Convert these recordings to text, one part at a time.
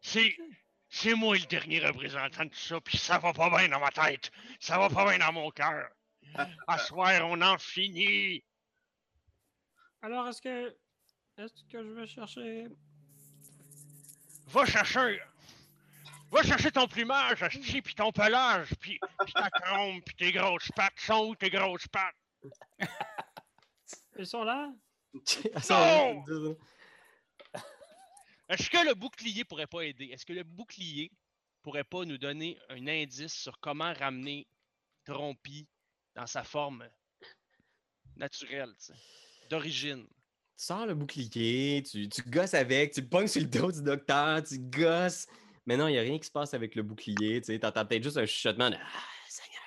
C'est. C'est moi le dernier représentant de tout ça, puis ça va pas bien dans ma tête. Ça va pas bien dans mon cœur. À soir, on en finit. Alors, est-ce que. Est-ce que je vais chercher? Va chercher. Va chercher ton plumage, asti, puis ton pelage, puis, puis ta trompe, puis tes grosses pattes. Sont où tes grosses pattes? Ils sont là? Non! Est-ce que le bouclier pourrait pas aider? Est-ce que le bouclier pourrait pas nous donner un indice sur comment ramener Trompi dans sa forme naturelle, d'origine? Tu sors le bouclier, tu, tu gosses avec, tu pognes sur le dos du docteur, tu gosses. Mais non, il n'y a rien qui se passe avec le bouclier. Tu sais, t'entends peut-être juste un chuchotement de Ah, Seigneur,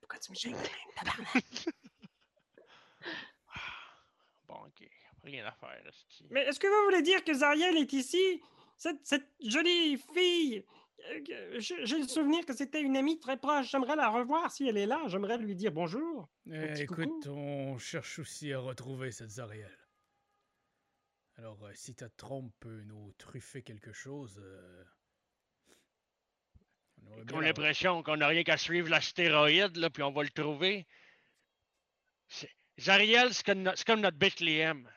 pourquoi tu me? Bon, ok. Rien à faire, asti. Mais est-ce que vous voulez dire que Zariel est ici? Cette, cette jolie fille? euh, J'ai le souvenir que c'était une amie très proche. J'aimerais la revoir si elle est là. J'aimerais lui dire bonjour. Eh, coucou. écoute, on cherche aussi à retrouver cette Zariel. Alors, euh, si ta trompe peut nous truffer quelque chose, euh, on la- l'impression qu'on n'a rien qu'à suivre l'astéroïde, là, puis on va le trouver. Zariel, c'est comme, no- c'est comme notre Bethléem.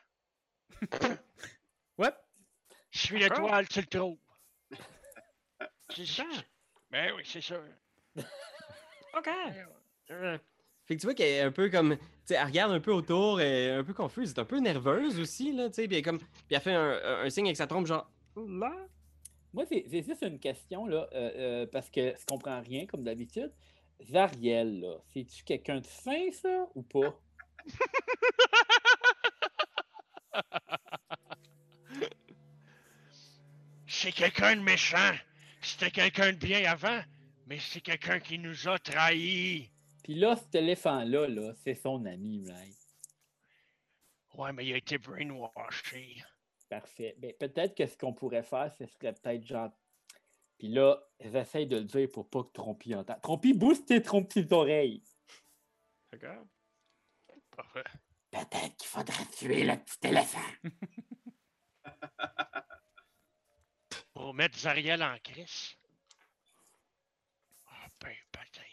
Ouais, Suis D'accord. l'étoile, tu le trouves. C'est ça. Ben oui, c'est ça. OK. Euh, Fait que tu vois qu'elle est un peu comme. Tu sais, elle regarde un peu autour, elle est un peu confuse, elle est un peu nerveuse aussi, là, tu sais. Puis elle, est comme, puis elle fait un, signe avec sa trompe, genre. là? Moi, c'est c'est juste une question, là, euh, euh, parce que je comprends rien, comme d'habitude. Zariel, là, c'est-tu quelqu'un de fin, ça, ou pas? C'est quelqu'un de méchant. C'était quelqu'un de bien avant, mais c'est quelqu'un qui nous a trahis. Puis là, cet éléphant-là, là, c'est son ami, right? Ouais, mais il a été brainwashé. Parfait. Ben, peut-être que ce qu'on pourrait faire, ce serait peut-être genre. Puis là, j'essaye de le dire pour pas que Trompi entende. Trompi, bouge tes Trompi oreilles. D'accord. Parfait. Peut-être qu'il faudrait tuer le petit éléphant. Pour mettre Zariel en crise. Ah, ben, baptême.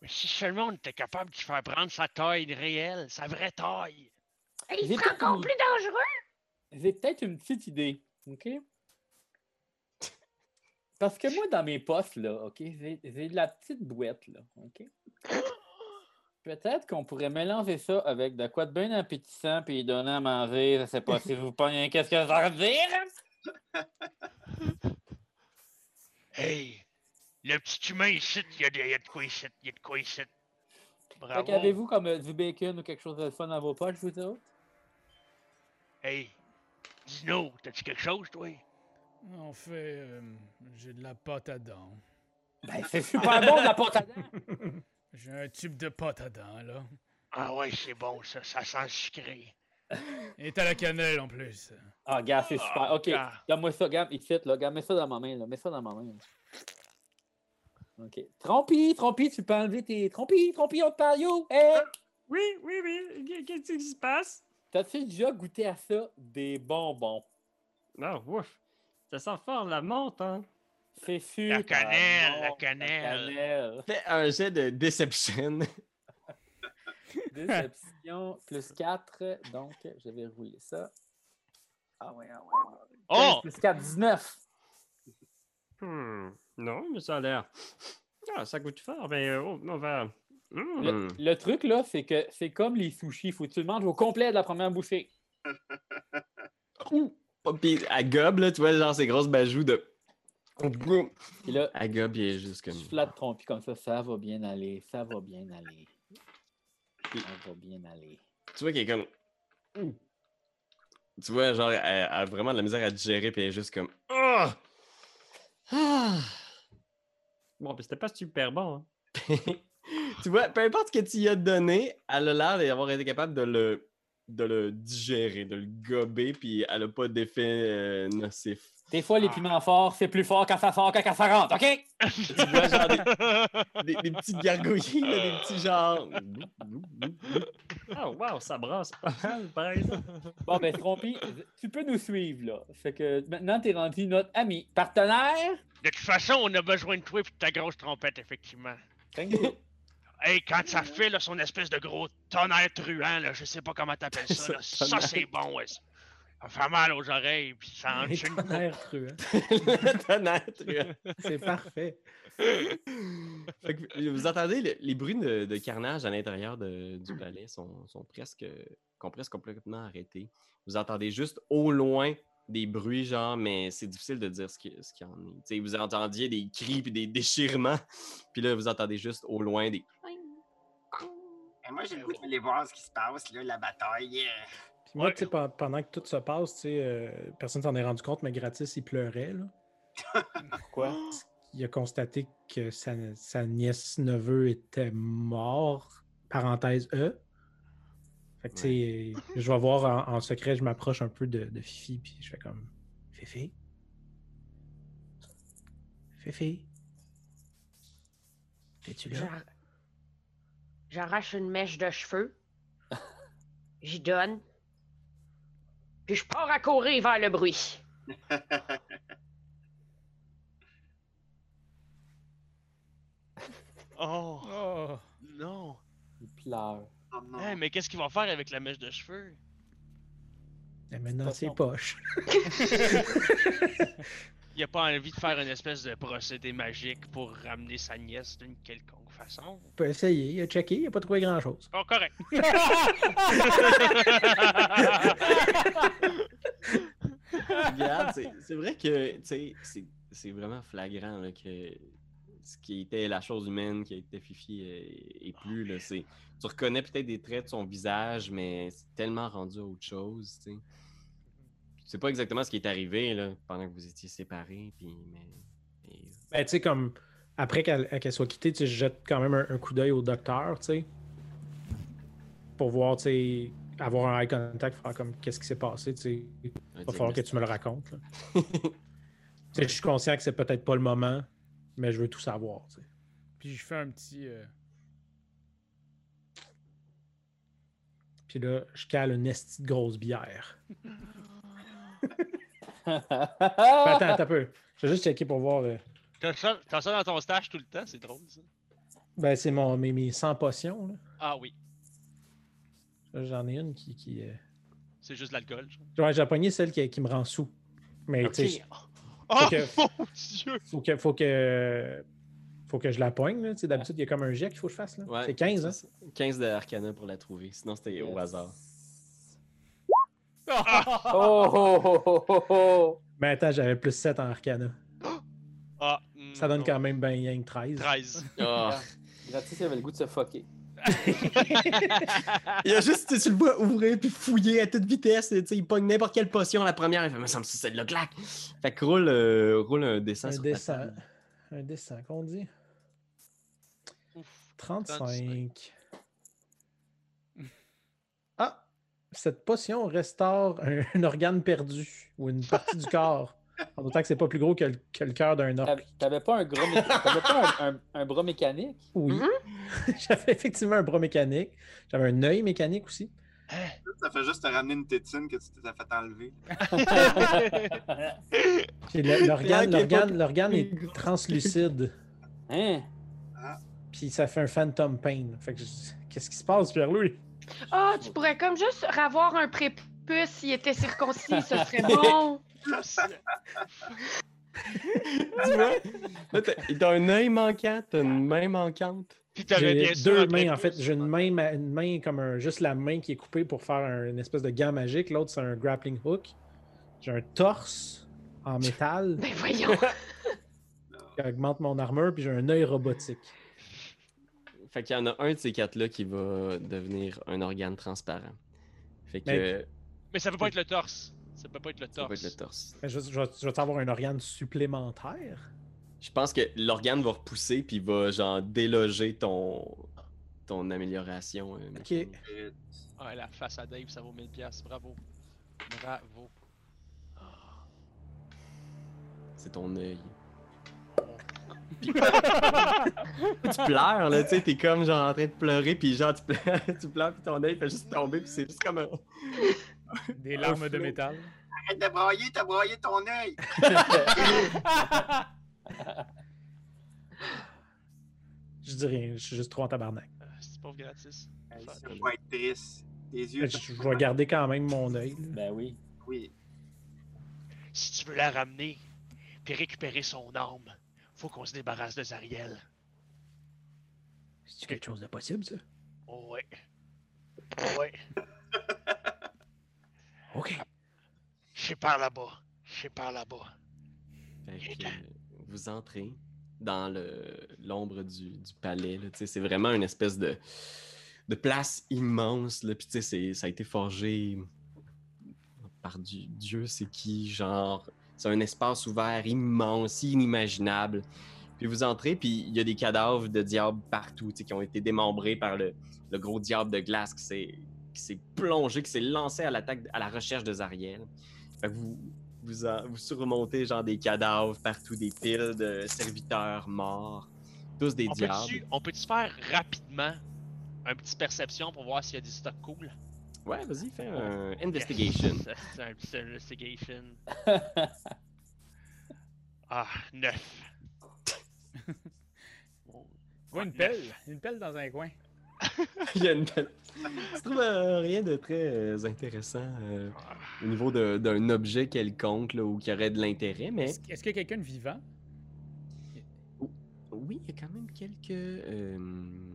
Mais si seulement on était capable de faire prendre sa taille réelle, sa vraie taille. Il serait encore plus dangereux. J'ai peut-être une petite idée, OK? Parce que moi, dans mes postes, là, OK, j'ai j'ai de la petite boîte, là, OK? Peut-être qu'on pourrait mélanger ça avec de quoi de bien appétissant puis donner à manger. Je sais pas si vous pognez qu'est-ce que ça veut dire? Hey, le petit humain ici, il y, a de- il y a de quoi ici, il y a de quoi ici. Fait Bravo. qu'avez-vous comme euh, du bacon ou quelque chose de fun dans vos poches, vous autres? Hey, dis-nous, t'as-tu quelque chose, toi? en fait, euh, j'ai de la pâte à dents. Ben, c'est super bon de la porte à dents. J'ai un tube de pâte à dents, là. Ah ouais, c'est bon, ça, ça sent sucré. Et t'as la cannelle en plus. Ah, regarde, c'est super. OK, Ah. regarde-moi ça, regarde, ici, là. Regarde, mets ça dans ma main, là. Mets ça dans ma main. là. OK. Trompi, Trompi, tu peux enlever tes... Trompi, Trompi, on te parle, yo! Hey! Oui, oui, oui. Qu- Qu'est-ce qui se passe? T'as-tu déjà goûté à ça? Des bonbons? Non, ouf. Ça sent fort la menthe, hein? C'est sûr. La cannelle, la cannelle. Fais un jet de Deception. Déception plus 4. Donc, je vais rouler ça. Ah ouais, ah ouais. ah. Oh! 15 plus 4, 19. Hmm. Non, mais ça a l'air. Ah, ça goûte fort, mais euh, on on va. Hmm. Le, le truc, là, c'est que c'est comme les sushis. Faut que tu le manges au complet de la première bouchée. Oh, Puis à gobe, là, tu vois, genre ces grosses bajoues de. Puis là, gobe, il est juste comme. tu flattes ton pied comme ça. Ça va bien aller. Ça va bien aller. Ça va bien aller. Tu vois qu'il est comme. Tu vois, genre, elle, a vraiment de la misère à digérer, puis elle est juste comme. Ah! Ah! Bon, puis c'était pas super bon. Hein. tu vois, peu importe ce que tu y as donné, elle a l'air d'avoir été capable de le, de le digérer, de le gober, puis elle a pas d'effet euh, nocif. Des fois, les piments forts, c'est plus fort quand ça sort que quand ça rentre, OK? Tu vois, genre, des, des, des petites gargouillis, là, des petits genre. Ah, Oh, wow, ça brasse pas mal, par exemple. Bon, ben, Trompy, tu peux nous suivre, là. Fait que maintenant, t'es rendu notre ami. Partenaire? De toute façon, on a besoin de toi et de ta grosse trompette, effectivement. Thank you. Hey, quand ça fait là, son espèce de gros tonnerre truand, là, je sais pas comment t'appelles ça, là, ça c'est bon, ouais. Ça fait mal aux oreilles, puis ça Un enchaîne. tonnerre truand. Tonnerre, truand. C'est parfait. Fait que vous entendez le- les bruits de, de carnage à l'intérieur de- du palais sont, sont presque, sont presque complètement arrêtés. Vous entendez juste au loin des bruits, genre, mais c'est difficile de dire ce qui- ce qu'il y en est. Vous entendiez des cris puis des déchirements, puis là, vous entendez juste au loin des. Et moi, j'ai le goût d'aller voir ce qui se passe, là, la bataille. Euh. Puis moi, Ouais. tu sais, pen- pendant que tout se passe, tu sais, euh, personne s'en est rendu compte, mais Gratis, il pleurait. Là. Quoi? Il a constaté que sa, sa nièce-neveu était mort, parenthèse E. Fait que, tu sais, je vais voir en, en secret, je m'approche un peu de, de Fifi, puis je fais comme Fifi? Fifi? Es-tu là? J'ar- J'arrache une mèche de cheveux. J'y donne. Puis je pars à courir vers le bruit. Oh, Oh, non. Il pleure. Oh non. Hey, mais qu'est-ce qu'il va faire avec la mèche de cheveux? Et maintenant, Pas c'est son. Il a pas envie de faire une espèce de procédé magique pour ramener sa nièce d'une quelconque façon. On peut essayer, il a checké, il n'a pas trouvé grand-chose. Oh, correct. Regarde, c'est- vrai que c'est c'est vraiment flagrant là, que ce qui était la chose humaine, qui était Fifi, et, et plus. Là, c'est- tu reconnais peut-être des traits de son visage, mais c'est tellement rendu à autre chose. Tu sais. Sais pas exactement ce qui est arrivé là, pendant que vous étiez séparés. Puis, mais, mais- Ben, tu sais, comme après qu'elle qu'elle soit quittée, tu sais, je jette quand même un, un coup d'œil au docteur, tu sais. Pour voir, tu sais, avoir un eye contact, faire comme qu'est-ce qui s'est passé, tu sais. Il va falloir que tu me le racontes. là. Tu sais, je suis conscient que c'est peut-être pas le moment, mais je veux tout savoir, tu sais. puis je fais un petit. euh, Puis là, je cale une esti de grosse bière. Ben, attends, attends un peu. Je vais juste checker pour voir. euh, T'as ça, t'as ça dans ton stage tout le temps, c'est drôle ça. Ben, c'est mon, mes, mes 100 potions, là. Ah oui, Là, J'en ai une qui. qui euh, c'est juste de l'alcool. genre. Ouais, j'ai pogné celle qui, qui me rend sous. Mais tu sais, Oh que- mon dieu! faut que, faut que, faut que je la poigne. là. Tu sais, D'habitude, il y a comme un jet qu'il faut que je fasse. là. Ouais, c'est 15, hein? c'est ça. 15 d'arcana pour la trouver. Sinon, c'était au Yes. hasard. Oh, oh, oh, oh, oh, oh. Mais attends, j'avais plus 7 en arcana. Ah, Ça donne non. quand même ben que 13. 13. Ah. Gratis, il avait le goût de se fucker. Il a juste, tu sais, tu le vois ouvrir puis fouiller à toute vitesse. Il pogne n'importe quelle potion la première. Il fait, me semble que c'est celle-là, clac. Fait que roule, euh, roule un dessin Un dessin. Un dessin, qu'on dit? Ouf. 35. Ah! Cette potion restaure un, un organe perdu ou une partie du corps. En autant que c'est pas plus gros que le, que le cœur d'un orc. T'avais- pas un gros mé- t'avais pas un, un- un bras mécanique? Oui. J'avais effectivement un bras mécanique. J'avais un œil mécanique aussi. Ça fait juste te ramener une tétine que tu t'es fait enlever. L'organe est pas- l'organe- l'organe est translucide. Hein? Puis ça fait un phantom pain. Fait que je- qu'est-ce qui se passe, Pierre-Louis? Ah, tu pourrais comme juste avoir un prépuce s'il était circoncis, ce serait bon. Tu vois? Là, t'as un œil manquant, t'as une main manquante. Puis t'avais bien J'ai sûr deux mains, en fait. J'ai une main, ma- une main comme un, juste la main qui est coupée pour faire un- une espèce de gant magique. L'autre, c'est un grappling hook. J'ai un torse en métal Ben voyons. qui augmente mon armure, puis j'ai un œil robotique. Fait qu'il y en a un de ces quatre-là qui va devenir un organe transparent. Fait que Mais- Mais ça peut pas être le torse. Ça peut pas être le ça va torse. être le torse. Mais Je, je, vais- je vais avoir un organe supplémentaire. Je pense que l'organe va repousser puis va genre déloger ton ton amélioration. euh, Ok. Ah, la face à Dave, ça vaut 1000 pièces. Bravo. Bravo. C'est ton œil. Tu pleures, là, tu sais, t'es comme genre en train de pleurer, puis genre tu pleures, tu pleures, puis ton œil fait juste tomber, puis c'est juste comme un. Des larmes de métal. Arrête de brailler, t'as broyé ton œil. Je dis rien, je suis juste trop en tabarnak. Euh, C'est pauvre gratis. Ça va être triste. Tes yeux. Je, je vais garder quand même mon œil. là. Ben oui. Oui. Si tu veux la ramener, puis récupérer son âme, faut qu'on se débarrasse de Zariel. C'est quelque chose de possible, ça? Oh ouais. Oh ouais. OK. Je sais par là-bas. Je sais par là-bas. Vous entrez dans l'ombre du, du palais. C'est vraiment une espèce de, de place immense. Là, puis ça a été forgé par du, Dieu, c'est qui, genre. C'est un espace ouvert immense, inimaginable. Puis vous entrez, puis il y a des cadavres de diables partout, qui ont été démembrés par le, le gros diable de glace qui s'est qui s'est plongé, qui s'est lancé à l'attaque, à la recherche de Zariel. Fait que vous, vous, en- vous surmontez genre des cadavres partout, des piles de serviteurs morts, tous des On diables. on peut-tu faire rapidement un petit perception pour voir s'il y a des stocks cool? Ouais, vas-y, fais un investigation. Yes, C'est un petit investigation. Ah, neuf. Tu vois une pelle, une pelle dans un coin. Il y a une belle- Tu trouves euh, rien de très euh, intéressant euh, au niveau d'un objet quelconque là, ou qui aurait de l'intérêt, mais Est-ce est-ce qu'il y a quelqu'un de vivant? Oui, il y a quand même quelques euh,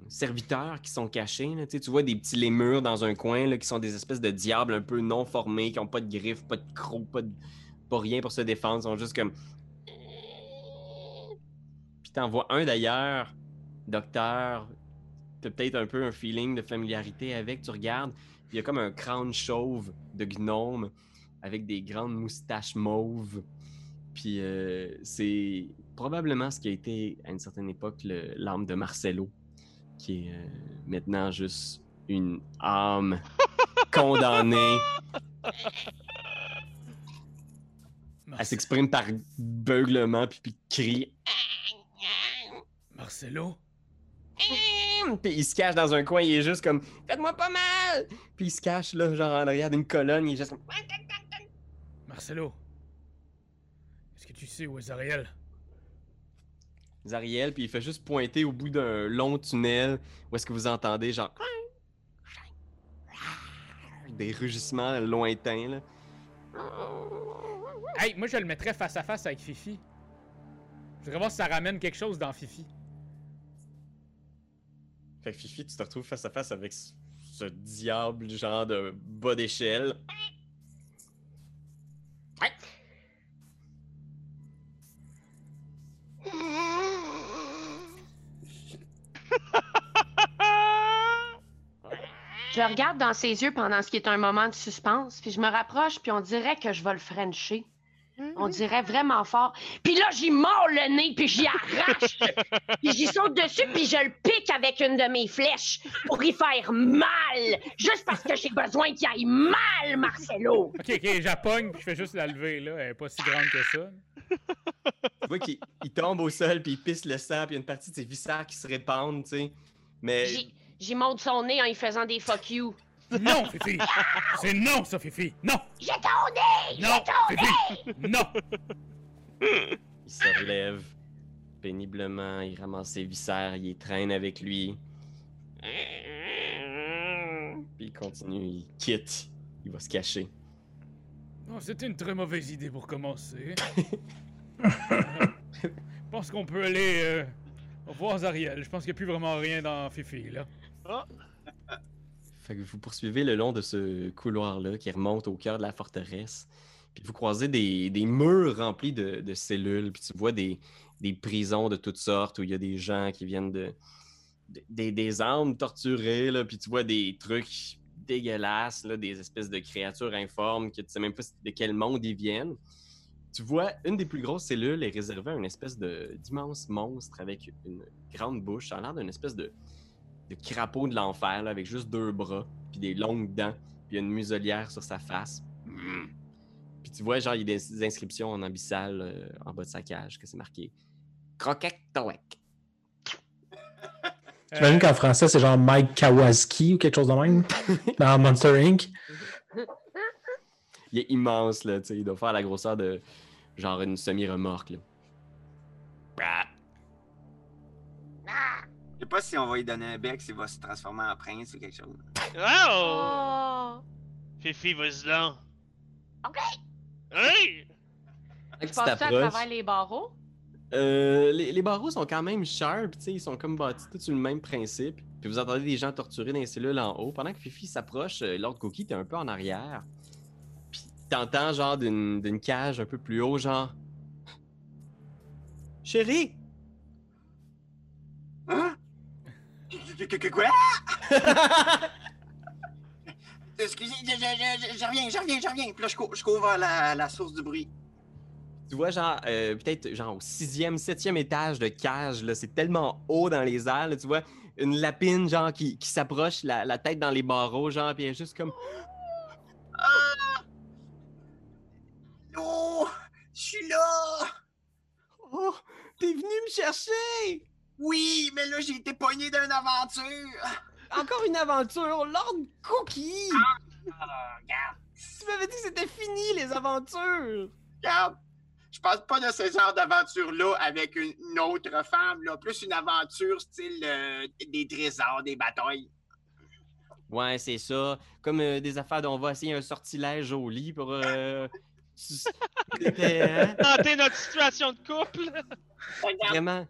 serviteurs qui sont cachés. Tu vois des petits lémures dans un coin qui sont des espèces de diables un peu non formés, qui n'ont pas de griffes, pas de crocs, pas, rien pour se défendre. Ils sont juste comme. Puis t'en vois un d'ailleurs, docteur. T'as peut-être un peu un feeling de familiarité avec. Tu regardes, il y a comme un crâne chauve de gnome avec des grandes moustaches mauves. Puis euh, c'est probablement ce qui a été à une certaine époque le- l'âme de Marcello, qui est euh, maintenant juste une âme condamnée. Elle s'exprime par beuglement puis, puis crie. Marcelo? Puis il se cache dans un coin, il est juste comme Faites-moi pas mal! Puis il se cache là, genre en arrière d'une colonne, il est juste comme Marcelo? Est-ce que tu sais où est Zariel? Zariel, puis il fait juste pointer au bout d'un long tunnel où est-ce que vous entendez genre des rugissements lointains là. Hey, moi je le mettrais face à face avec Fifi. Je voudrais voir si ça ramène quelque chose dans Fifi. Fait que Fifi, tu te retrouves face à face avec ce, ce diable genre de bas d'échelle. Je regarde dans ses yeux pendant ce qui est un moment de suspense, puis je me rapproche, puis on dirait que je vais le frencher. On dirait vraiment fort. Puis là, j'y mords le nez, puis j'y arrache. puis j'y saute dessus, puis je le pique avec une de mes flèches pour y faire mal. Juste parce que j'ai besoin qu'il aille mal, Marcelo. Ok, ok, j'appogne puis je fais juste la lever là. Elle est pas si grande que ça. Tu vois qu'il il tombe au sol, puis il pisse le sang, puis il y a une partie de ses viscères qui se répandent, tu sais. Mais J'y- monte son nez en y faisant des fuck you. Non, Fifi! C'est non, ça, Fifi! Non! J'ai ton nez! Non! Fifi! Non! il se relève péniblement, il ramasse ses viscères, il les traîne avec lui. Puis il continue, il quitte, il va se cacher. Non, c'était une très mauvaise idée pour commencer. Je pense qu'on peut aller euh, voir Zariel. Je pense qu'il n'y a plus vraiment rien dans Fifi, là. Fait que vous poursuivez le long de ce couloir-là qui remonte au cœur de la forteresse. Puis vous croisez des, des murs remplis de, de cellules. Puis tu vois des, des prisons de toutes sortes où il y a des gens qui viennent de. de- des, des âmes torturées. Là, puis tu vois des trucs dégueulasses, là, des espèces de créatures informes que tu sais même pas de quel monde ils viennent. Tu vois, une des plus grosses cellules est réservée à une espèce d'immense monstre avec une grande bouche. Ça a l'air d'une espèce de, de crapaud de l'enfer, avec juste deux bras, puis des longues dents, puis une muselière sur sa face. Mm. Puis tu vois, genre, il y a des inscriptions en abyssal euh, en bas de sa cage, que c'est marqué Croquette Toek. J'imagine qu'en français, c'est genre Mike Kawasaki ou quelque chose de même dans Monster Inc? Il est immense, là, tu sais. Il doit faire la grosseur de genre une semi-remorque, là. Je sais pas si on va lui donner un bec, s'il va se transformer en prince ou quelque chose. Oh! Oh! Fifi, vas-y là. OK. Hey! Tu Tu passes ça à travers les barreaux? euh, les, les barreaux sont quand même sharp, tu sais, ils sont comme bâtis tous sur le même principe. Puis vous entendez des gens torturés dans les cellules en haut. Pendant que Fifi s'approche, euh, Lord Cookie, t'es un peu en arrière. Puis t'entends genre d'une d'une cage un peu plus haut, genre... Chérie! Hein? Que- que- que- Quoi? Excusez, je, je, je, je reviens, je reviens, je reviens. Puis là, je cours, je cours vers la, la source du bruit. Tu vois, genre, euh, peut-être genre au sixième, septième étage de cage, là, c'est tellement haut dans les airs, là, tu vois, une lapine, genre, qui, qui s'approche, la, la tête dans les barreaux, genre, puis elle est juste comme... Ah! Oh! Je suis là! Oh, t'es venu me chercher! Oui, mais là, j'ai été pogné d'une aventure! Encore une aventure, Lord Cookie! Ah, regarde, Tu m'avais dit que c'était fini, les aventures! regarde! Je passe pas de ce genre d'aventure-là avec une, une autre femme, là. Plus une aventure style euh, des trésors, des batailles. Ouais, c'est ça. Comme euh, des affaires dont on va essayer un sortilège au lit pour... Euh... hein? Tenter notre situation de couple. Regarde, Vraiment...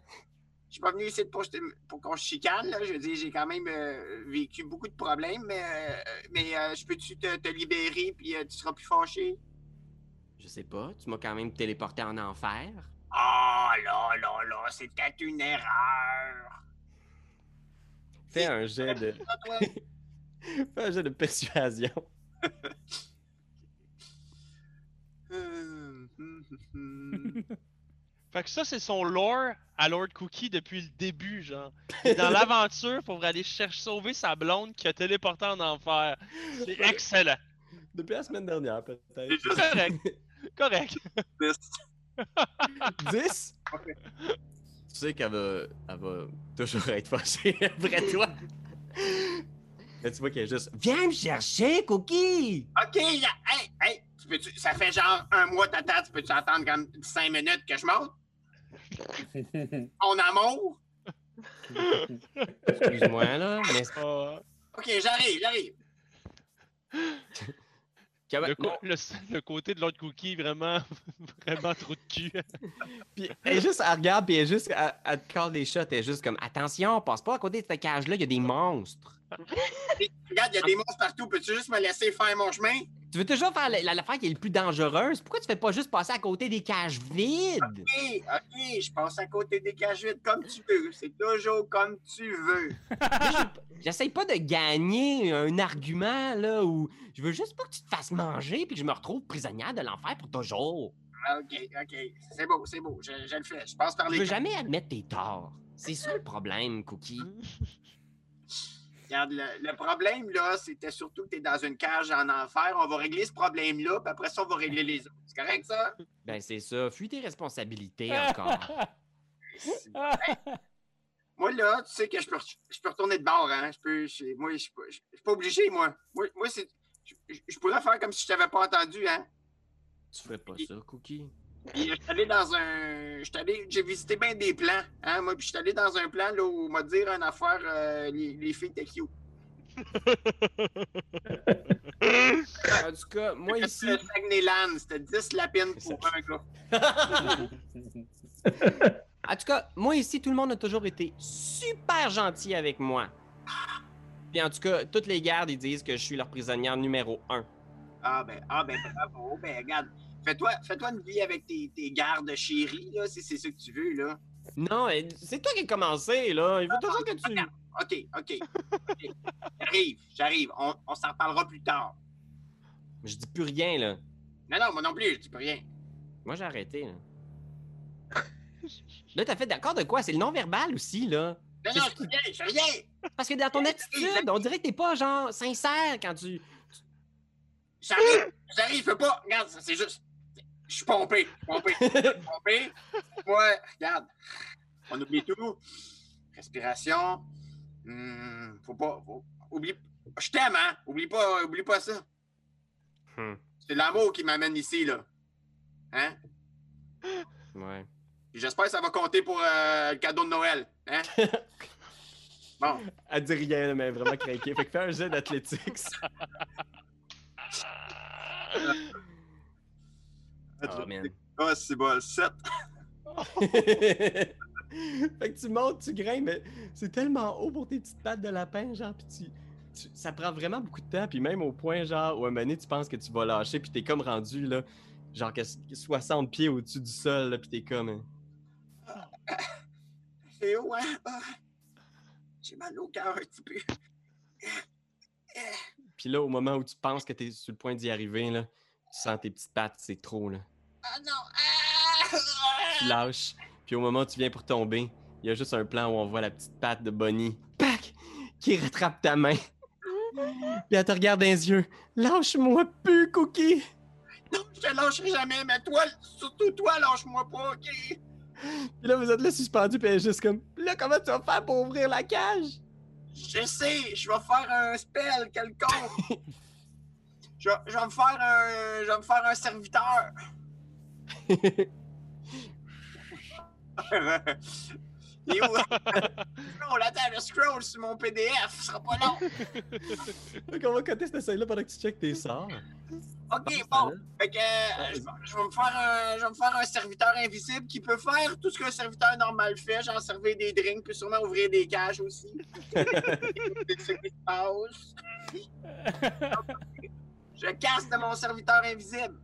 je suis pas venu ici pour, pour qu'on se chicane, là. Je veux dire, j'ai quand même euh, vécu beaucoup de problèmes, mais, euh, mais euh, je peux-tu te, te libérer puis euh, tu seras plus fâché? Je sais pas, tu m'as quand même téléporté en enfer. Ah là là là, c'était une erreur. Fais un jet de... Fais un jet de persuasion. Hum, hum, hum, hum. Fait que ça, c'est son lore à Lord Cookie depuis le début, genre. Il est dans l'aventure pour aller chercher sauver sa blonde qui a téléporté en enfer. C'est excellent. Depuis la semaine dernière, peut-être. C'est juste Correct. Correct. triste. 10? Ok. Tu sais qu'elle va, elle va toujours être fâchée après toi. Là, tu vois qu'elle est juste Viens me chercher, Cookie! OK, là, hey, hey, tu peux ça fait genre un mois t'attends, tu peux-tu attendre comme cinq minutes que je monte? En amour? Excuse-moi, là, mais. OK, j'arrive, j'arrive. le, co- le, le côté de Lord Cookie, vraiment, vraiment trop de cul. Puis elle est juste, elle regarde, puis elle est juste, elle, elle te colle des shots, elle est juste comme Attention, passe pas à côté de cette cage-là, il y a des monstres. Regarde, il y a des monstres partout, peux-tu juste me laisser faire mon chemin? Tu veux toujours faire la- la- l'affaire qui est le plus dangereuse? Pourquoi tu fais pas juste passer à côté des cages vides? OK, OK, je passe à côté des cages vides comme tu veux. C'est toujours comme tu veux. J'essaye pas de gagner un argument, là, où je veux juste pas que tu te fasses manger puis que je me retrouve prisonnière de l'enfer pour toujours. OK, OK, c'est beau, c'est beau, je, je le fais. Je passe par Je les veux jamais admettre tes torts. C'est ça le problème, Cookie. Regarde, le, le problème, là, c'était surtout que tu es dans une cage en enfer. On va régler ce problème-là, puis après ça, on va régler les autres. C'est correct, ça? Ben c'est ça, fuis tes responsabilités encore. Moi, là, tu sais que je peux, je peux retourner de bord, hein? Je peux, je- moi, je suis pas- je suis pas obligé, moi. Moi, moi c'est... Je, je- je pourrais faire comme si je t'avais pas entendu, hein? tu ferais pas ça, Cookie. Puis, je suis allé dans un... J'ai visité bien des plans, hein? Moi, puis je suis allé dans un plan, là, où on m'a dit une affaire, euh, les, les filles étaient cute. En tout cas, moi ici. C'était Saguenay-Land, c'était 10 lapines pour un gars. En tout cas, moi ici, tout le monde a toujours été super gentil avec moi. Puis en tout cas, toutes les gardes, ils disent que je suis leur prisonnière numéro un. Ah ben, ah ben bravo. Ben regarde, fais-toi fais une vie avec tes, tes gardes chéris, là, si c'est ça que tu veux, là. Non, c'est toi qui as commencé, là. Il faut toujours que tu. OK, OK. ok. J'arrive, j'arrive. On, on s'en reparlera plus tard. Je dis plus rien, là. Non, non, moi non plus, je dis plus rien. Moi, j'ai arrêté, là. Là, t'as fait d'accord de quoi? C'est le non-verbal aussi, là. Non, non, je dis rien, je rien. Parce que dans ton attitude, on dirait que t'es pas, genre, sincère quand tu. J'arrive, j'arrive, je peux pas. Regarde, c'est juste. Je suis pompé, pompé, pompé. Moi, regarde. On oublie tout. Respiration. Hmm, faut pas. faut- Oublie. Je t'aime, hein? Oublie pas, oublie pas ça. Hmm. C'est l'amour qui m'amène ici, là. Hein? Ouais. J'espère que ça va compter pour euh, le cadeau de Noël. Hein? Bon. Elle dit rien, mais vraiment craqué. Fait que fais un jet d'athlétiques. Oh, man. Ah, c'est bon, 7. fait que tu montes, tu grimpes, mais c'est tellement haut pour tes petites pattes de lapin, genre, pis tu, tu- ça prend vraiment beaucoup de temps, puis même au point, genre, où à un moment donné, tu penses que tu vas lâcher, puis t'es comme rendu, là, genre, que 60 pieds au-dessus du sol, là, puis t'es comme... euh, C'est où, hein? Ah. J'ai mal au cœur un petit peu. Puis là, au moment où tu penses que t'es sur le point d'y arriver, là, sens tes petites pattes, c'est trop, là. Ah non! Ah! Tu lâches, puis au moment où tu viens pour tomber, il y a juste un plan où on voit la petite patte de Bonnie, pac, qui rattrape ta main. Puis elle te regarde dans les yeux. Lâche-moi plus, Cookie! Non, je te lâcherai jamais, mais toi, surtout toi, lâche-moi pas, OK? Puis là, vous êtes là suspendu, puis elle est juste comme. Là, comment tu vas faire pour ouvrir la cage? Je sais, je vais faire un spell quelconque. je, vais- je vais me faire un. Je vais me faire un serviteur. Il est où? Scroll, attends, le scroll sur mon PDF, ce sera pas long. Donc, on va coter cette scène-là pendant que tu checkes tes sorts. Ok, bon. Fait que euh, je, vais- je vais me faire un, je vais me faire un serviteur invisible qui peut faire tout ce qu'un serviteur normal fait, genre servir des drinks, peut sûrement ouvrir des cages aussi. C'est ce qui se passe. Je casse de mon serviteur invisible.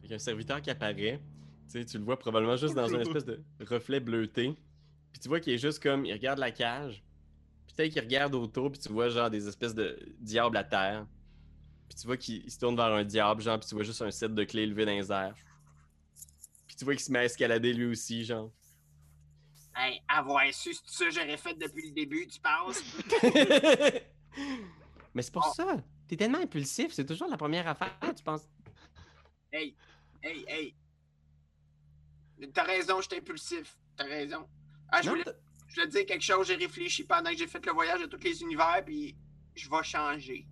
Fait qu'il y a un serviteur qui apparaît. Tu sais, tu le vois probablement juste dans un espèce de reflet bleuté. Puis tu vois qu'il est juste comme. Il regarde la cage. Puis peut-être qu'il regarde autour, puis tu vois genre des espèces de diables à terre. Puis tu vois qu'il il se tourne vers un diable, genre, puis tu vois juste un set de clés levé dans les airs. Puis tu vois qu'il se met à escalader lui aussi, genre. Hey, avoir su c'est ça que j'aurais fait depuis le début, tu penses? Mais c'est pour Oh. ça. T'es tellement impulsif, c'est toujours la première affaire, tu penses. Hey, hey, hey. T'as raison, je suis impulsif. T'as raison. Ah, je Non, voulais, t'as- je voulais te dire quelque chose, j'ai réfléchi pendant que j'ai fait le voyage de tous les univers, puis je vais changer.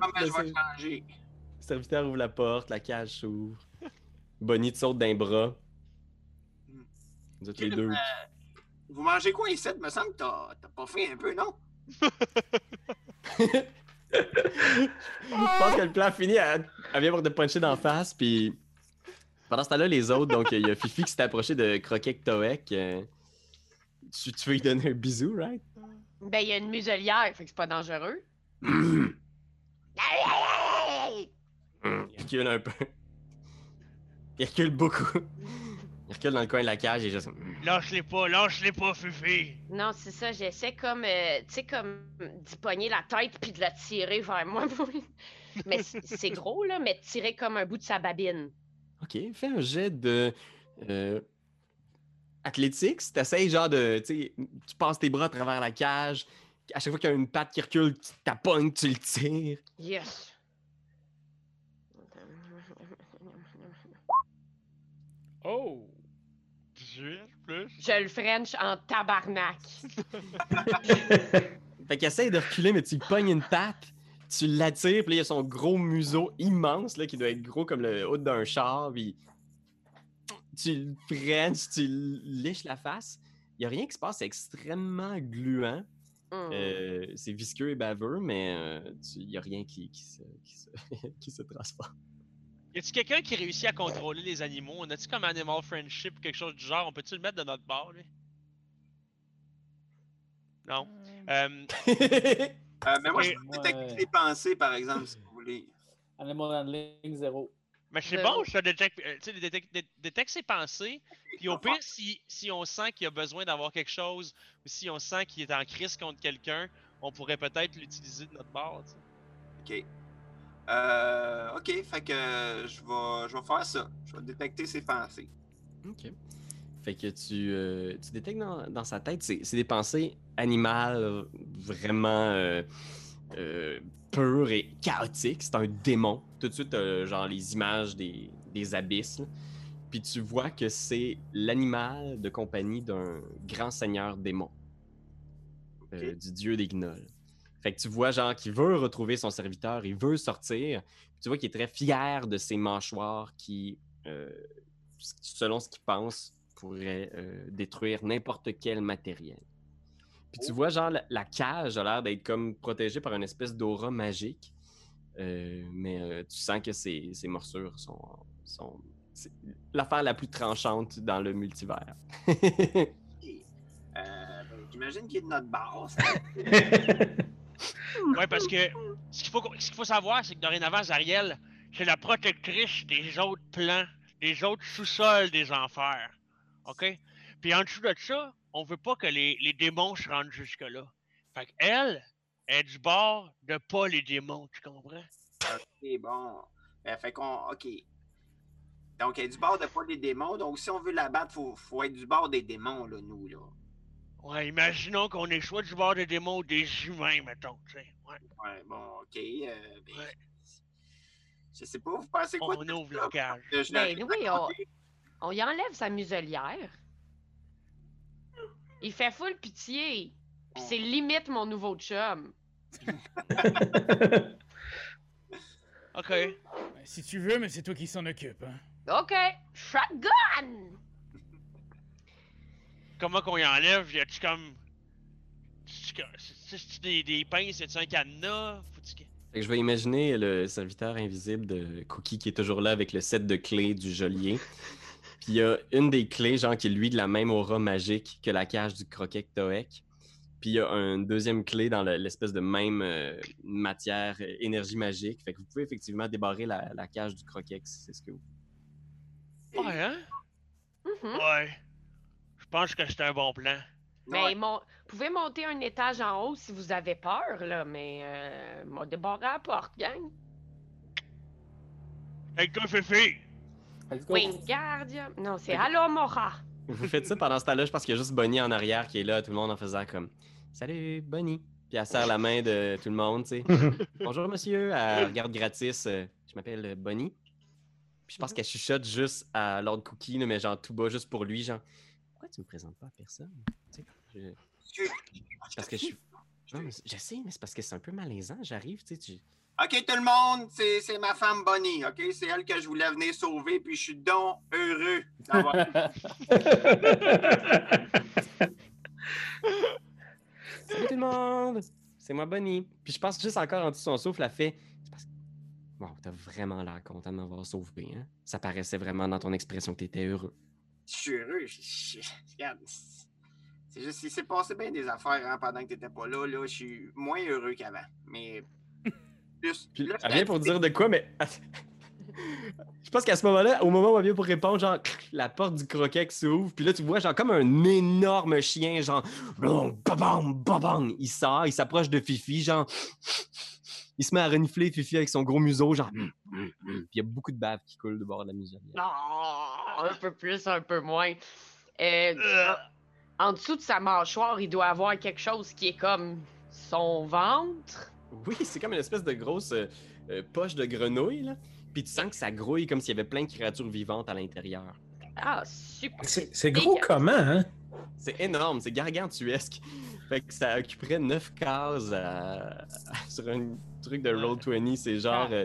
Comment je vais changer? Le serviteur ouvre la porte, la cage s'ouvre. Bonnie te saute d'un bras. Vous êtes les deux. Euh, vous mangez quoi ici? Il me semble? Que t'as t'as pas faim un peu, non? Je pense que le plan fini, elle, elle vient pour te puncher d'en face, puis pendant ce temps-là, les autres, donc il y a Fifi qui s'est approché de Croquet Toek. euh, tu, tu veux lui donner un bisou, right? Ben, il y a une muselière, fait que c'est pas dangereux. Il recule un peu. Il recule beaucoup. Il recule dans le coin de la cage et juste. Lâche-les pas, lâche-les pas, Fifi! Non, c'est ça, j'essaie comme, euh, tu sais, comme d'y pogner la tête puis de la tirer vers moi. mais c'est gros, là, mais tirer comme un bout de sa babine. Ok, fais un jet de. Euh, athlétique. T'essayes genre de. Tu passes tes bras à travers la cage. À chaque fois qu'il y a une patte qui recule, tu t'appognes, tu le tires. Yes! Oh! 18 plus? Je le French en tabarnak. Fait qu'il essaye de reculer, mais tu lui pognes une patte, tu l'attires, puis là, il y a son gros museau immense, là, qui doit être gros comme le haut d'un char, puis tu le frenches, tu liches la face. Il n'y a rien qui se passe, c'est extrêmement gluant. Hmm. Euh, c'est visqueux et baveux, mais euh, il n'y a rien qui, qui se, qui, se, qui se transforme. Y a-tu quelqu'un qui réussit à contrôler les animaux? On a-tu comme Animal Friendship ou quelque chose du genre? On peut-tu le mettre de notre bord, lui? Non. Euh, Euh, mais moi, je peux détecter Ouais. les pensées, par exemple, si vous voulez. Animal Handling, zéro. mais c'est Zéro. bon, ça détecte, euh, tu sais, détecte, dé- détecte ses pensées. Puis au pire, si, si on sent qu'il a besoin d'avoir quelque chose, ou si on sent qu'il est en crise contre quelqu'un, on pourrait peut-être l'utiliser de notre bord. tu sais. OK. Euh, OK, fait que je vais, je vais faire ça. Je vais détecter ses pensées. Ok. Fait que tu, euh, tu détectes dans, dans sa tête, c'est c'est des pensées animales vraiment euh, euh, pures et chaotiques. C'est un démon. Tout de suite, t'as, genre les images des, des abysses. là. Puis tu vois que c'est l'animal de compagnie d'un grand seigneur démon, euh, du dieu des gnolls. Fait que tu vois, genre, qu'il veut retrouver son serviteur, il veut sortir. Tu vois qu'il est très fier de ses mâchoires qui, euh, selon ce qu'il pense, pourraient euh, détruire n'importe quel matériel. Puis tu vois, genre, la, la cage a l'air d'être comme protégée par une espèce d'aura magique. Euh, mais euh, tu sens que ses, ses morsures sont, sont c'est l'affaire la plus tranchante dans le multivers. Euh, ben, J'imagine qu'il est de notre base. Ouais, parce que ce qu'il faut, ce faut savoir, c'est que dorénavant, Zariel, c'est la protectrice des autres plans, des autres sous-sols des enfers. OK? Puis en dessous de ça, on veut pas que les, les démons se rendent jusque-là. Fait qu'elle est du bord de pas les démons, tu comprends? Ok, bon. Ben, fait qu'on. Ok. Donc, elle est du bord de pas des démons. Donc, si on veut la battre, faut, faut être du bord des démons, là, nous, là. Ouais, imaginons qu'on est soit du bord des démons ou des humains, mettons, tu sais. Ouais. Ouais, bon, ok. euh, ben, Ouais. Je sais pas, vous pensez quoi? On de ouvre cage. Je Ben oui, on, on y enlève sa muselière. Il fait full pitié. Puis c'est limite mon nouveau chum. OK. Ben, Si tu veux, mais c'est toi qui s'en occupe. Hein. OK, shotgun! Comment qu'on y enlève? Y a-tu comme. C'est-tu des, des pinces? Y a-tu un cadenas? Faut-tu que- Fait que je vais imaginer le serviteur invisible de Cookie qui est toujours là avec le set de clés du geôlier. Puis il y a une des clés, genre, qui est lui de la même aura magique que la cage du croquet Toek. Puis il y a une deuxième clé dans le- l'espèce de même euh, matière, euh, énergie magique. Fait que vous pouvez effectivement débarrer la, la cage du croquet si c'est ce que vous. Ouais, hein? Mhm. Ouais. Je pense que c'est un bon plan? Mais Ouais. mon... vous pouvez monter un étage en haut si vous avez peur, là, mais euh, m'a débarré la porte, gang. Hey, toi, Fifi! Wingardium. Non, c'est Allo Mora. Vous faites ça pendant ce temps-là, je pense qu'il y a juste Bonnie en arrière qui est là, tout le monde en faisant comme Salut Bonnie. Puis elle serre la main de tout le monde, tu sais. Bonjour monsieur, elle regarde gratis. euh, je m'appelle Bonnie. Puis je pense qu'elle chuchote juste à Lord Cookie, là, mais genre tout bas, juste pour lui, genre Pourquoi tu me présentes pas à personne? Tu sais, je- Parce que je suis. Non, mais c'est parce que c'est un peu malaisant. J'arrive, tu sais. tu- Ok, tout le monde, c'est ma femme Bonnie, ok? C'est elle que je voulais venir sauver, puis je suis donc heureux d'avoir. Salut tout le monde! C'est moi Bonnie. Puis je pense juste encore en dessous de son souffle, elle fait. Parce. Wow, t'as vraiment l'air content de m'avoir sauvé, hein? Ça paraissait vraiment dans ton expression que t'étais heureux. Je suis heureux. je- je- Regarde, c'est juste, il s'est passé bien des affaires hein, pendant que t'étais pas là. Là, je suis moins heureux qu'avant. Mais plus. Puis là, elle vient pour dire de quoi, mais. Je pense qu'à ce moment-là, au moment où elle vient pour répondre, genre, la porte du croquet qui s'ouvre, puis là, tu vois, genre, comme un énorme chien, genre, babam, babam, il sort, il s'approche de Fifi, genre, il se met à renifler Fifi avec son gros museau, genre, puis il y a beaucoup de bave qui coule du bord de la muselière. Non, un peu plus, un peu moins. Euh, Euh, en dessous de sa mâchoire, il doit avoir quelque chose qui est comme son ventre. Oui, c'est comme une espèce de grosse euh, euh, poche de grenouille, là, puis tu sens que ça grouille comme s'il y avait plein de créatures vivantes à l'intérieur. Ah, super. C'est c'est gros comment, hein? C'est énorme, c'est gargantuesque. Fait que ça occuperait 9 cases à- sur un truc de Roll20. C'est genre, euh,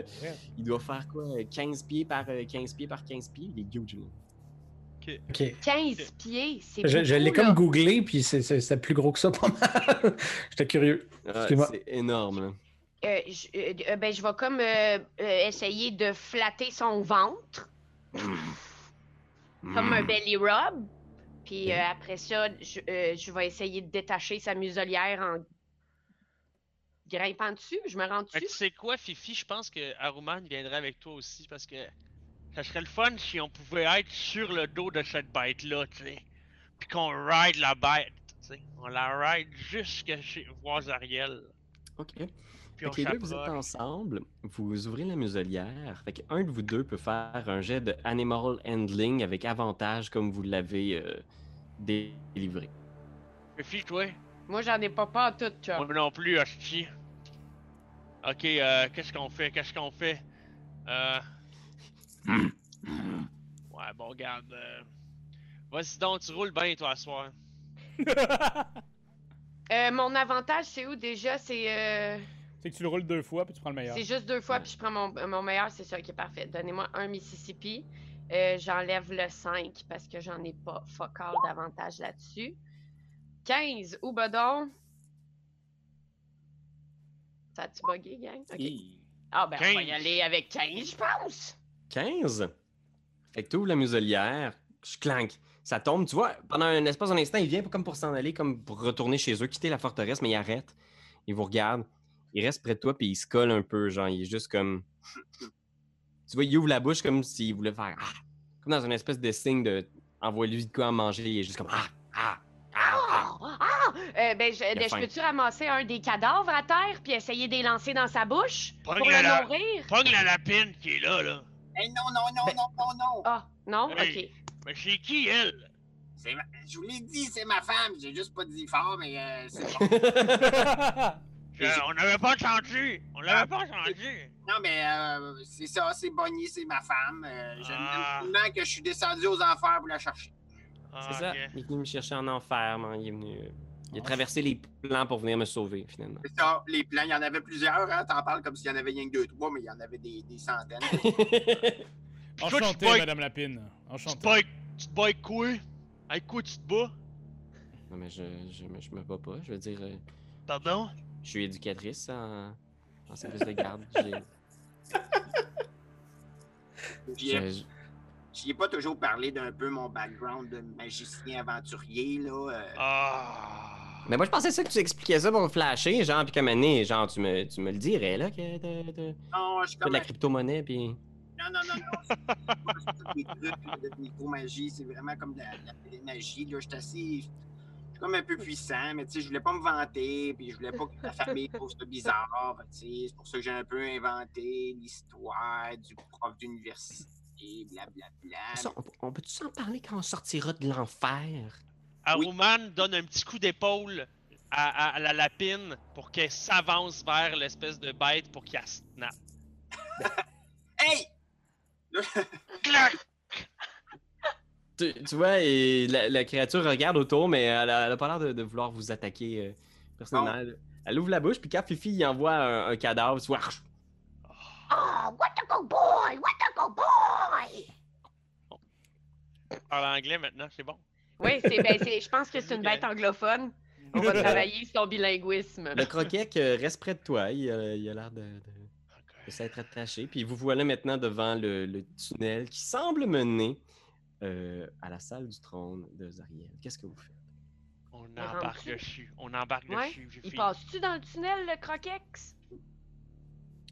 il doit faire quoi, euh, 15 pieds par euh, 15 pieds par 15 pieds? Il est huge, là. Ok. 15 pieds, c'est Je, je l'ai comme googlé, puis c'est- plus gros que ça, pas mal. J'étais curieux. Ah, c'est énorme, là. Euh, je, euh, euh, ben, je vais comme euh, euh, essayer de flatter son ventre, comme un belly rub. Puis euh, après ça, je, euh, je vais essayer de détacher sa muselière en grimpant dessus. Je me rends Mais dessus. tu sais quoi, Fifi? Je pense que Aruman viendrait avec toi aussi parce que ça serait le fun si on pouvait être sur le dos de cette bête-là, tu sais. Puis qu'on ride la bête, tu sais. On la ride jusqu'à chez voir Zariel. OK. Puis Fait on que les deux, vous êtes ensemble, vous ouvrez la muselière. Fait qu'un de vous deux peut faire un jet de Animal Handling avec avantage comme vous l'avez euh, délivré. Fifi, toi? Moi, j'en ai pas pas tout, chum. Moi non plus, hostie. Ok, euh, qu'est-ce qu'on fait? Qu'est-ce qu'on fait? Euh. Ouais, bon, regarde. euh, Vas-y donc, tu roules bien, toi, ce soir. Euh, mon avantage, c'est où déjà? C'est euh, C'est que tu le roules deux fois, puis tu prends le meilleur. c'est juste deux fois, Ouais. puis je prends mon, mon meilleur, c'est ça qui est parfait. Donnez-moi un Mississippi. Euh, J'enlève le 5 parce que j'en ai pas fuck all d'avantage là-dessus. 15, ou badon? Ça a-tu bugué, gang? Ah, ben, on va y 15. aller avec 15, je pense. 15. Fait que tu ouvres la muselière, je clanque. Ça tombe, tu vois, pendant un espace d'un instant, il vient comme pour s'en aller, comme pour retourner chez eux, quitter la forteresse, mais il arrête. Il vous regarde. Il reste près de toi, puis il se colle un peu, genre, il est juste comme. Tu vois, il ouvre la bouche comme s'il voulait faire. Ah! Comme dans une espèce de signe de. Envoie-lui de quoi à manger, il est juste comme. Ah! Ah! Ah! ah. Ah! Ah! Euh, ben, je, ben, je peux-tu ramasser un des cadavres à terre puis essayer de les lancer dans sa bouche pour Pogne le la- nourrir? Pogne la lapine qui est là, là. Hey, non, non, non, Ben- non, non, non. Ah, non? Hey. Ok. Mais c'est qui, elle? Ma- Je vous l'ai dit, c'est ma femme. J'ai juste pas dit fort, mais euh, c'est bon. Je- on n'avait pas entendu. On l'avait pas entendu. Non, mais euh, c'est ça, c'est Bonnie, c'est ma femme. Euh, je Ah. tellement que je suis descendu aux enfers pour la chercher. Ah, C'est ça. Il est venu me chercher en enfer, man. Il est venu. Il a traversé les plans pour venir me sauver, finalement. C'est ça, les plans, il y en avait plusieurs. Hein? T'en parles comme s'il y en avait rien que deux, trois, mais il y en avait des, des centaines. Enchanté, Madame Lapine. Tu te Enchanté. tu te bats avec quoi? Avec quoi tu te bats? non, mais je, je, me- je me bats pas. Je veux dire, euh, Pardon? Je suis éducatrice en, en service de garde. J'ai- J'y ai, je- j'y ai pas toujours parlé d'un peu mon background de magicien aventurier, là. euh. Ah. Mais moi, je pensais ça que tu expliquais ça pour me flasher, genre, puis comme année, genre, tu me, tu me le dirais, là, que t'as t'as- Non, je suis t'as comme de la crypto-monnaie, puis... Non, non, non, non. C'est des trucs de micro-magie. C'est vraiment comme de la, de magie. Là. Je suis assez. Comme un peu puissant, mais tu sais, je voulais pas me vanter, puis je voulais pas que la famille trouve ça bizarre. sais, C'est pour ça que j'ai un peu inventé l'histoire du prof d'université, blablabla. Ça, on, on peut-tu s'en parler quand on sortira de l'enfer? Aruman donne un petit coup d'épaule à, à- à la lapine pour qu'elle s'avance vers l'espèce de bête pour qu'elle snap. Hey! Clac! Tu, tu vois, et la, la créature regarde autour, mais elle a, elle a pas l'air de, de vouloir vous attaquer euh, personnellement. Elle, elle ouvre la bouche, puis quand Fifi y envoie un, un cadavre, tu vois, Oh, what a go boy! What a go boy! Parle anglais maintenant, c'est bon. Oui, c'est, ben, c'est, je pense que c'est une bête anglophone. On va travailler son bilinguisme. le croquet que reste près de toi. Il a il a l'air de, de- de s'être attaché. Puis vous voilà maintenant devant le, le tunnel qui semble mener euh, à la salle du trône de Zariel. Qu'est-ce que vous faites? On embarque dessus? On embarque Ouais. dessus. Il passe-tu dans le tunnel, le croquex?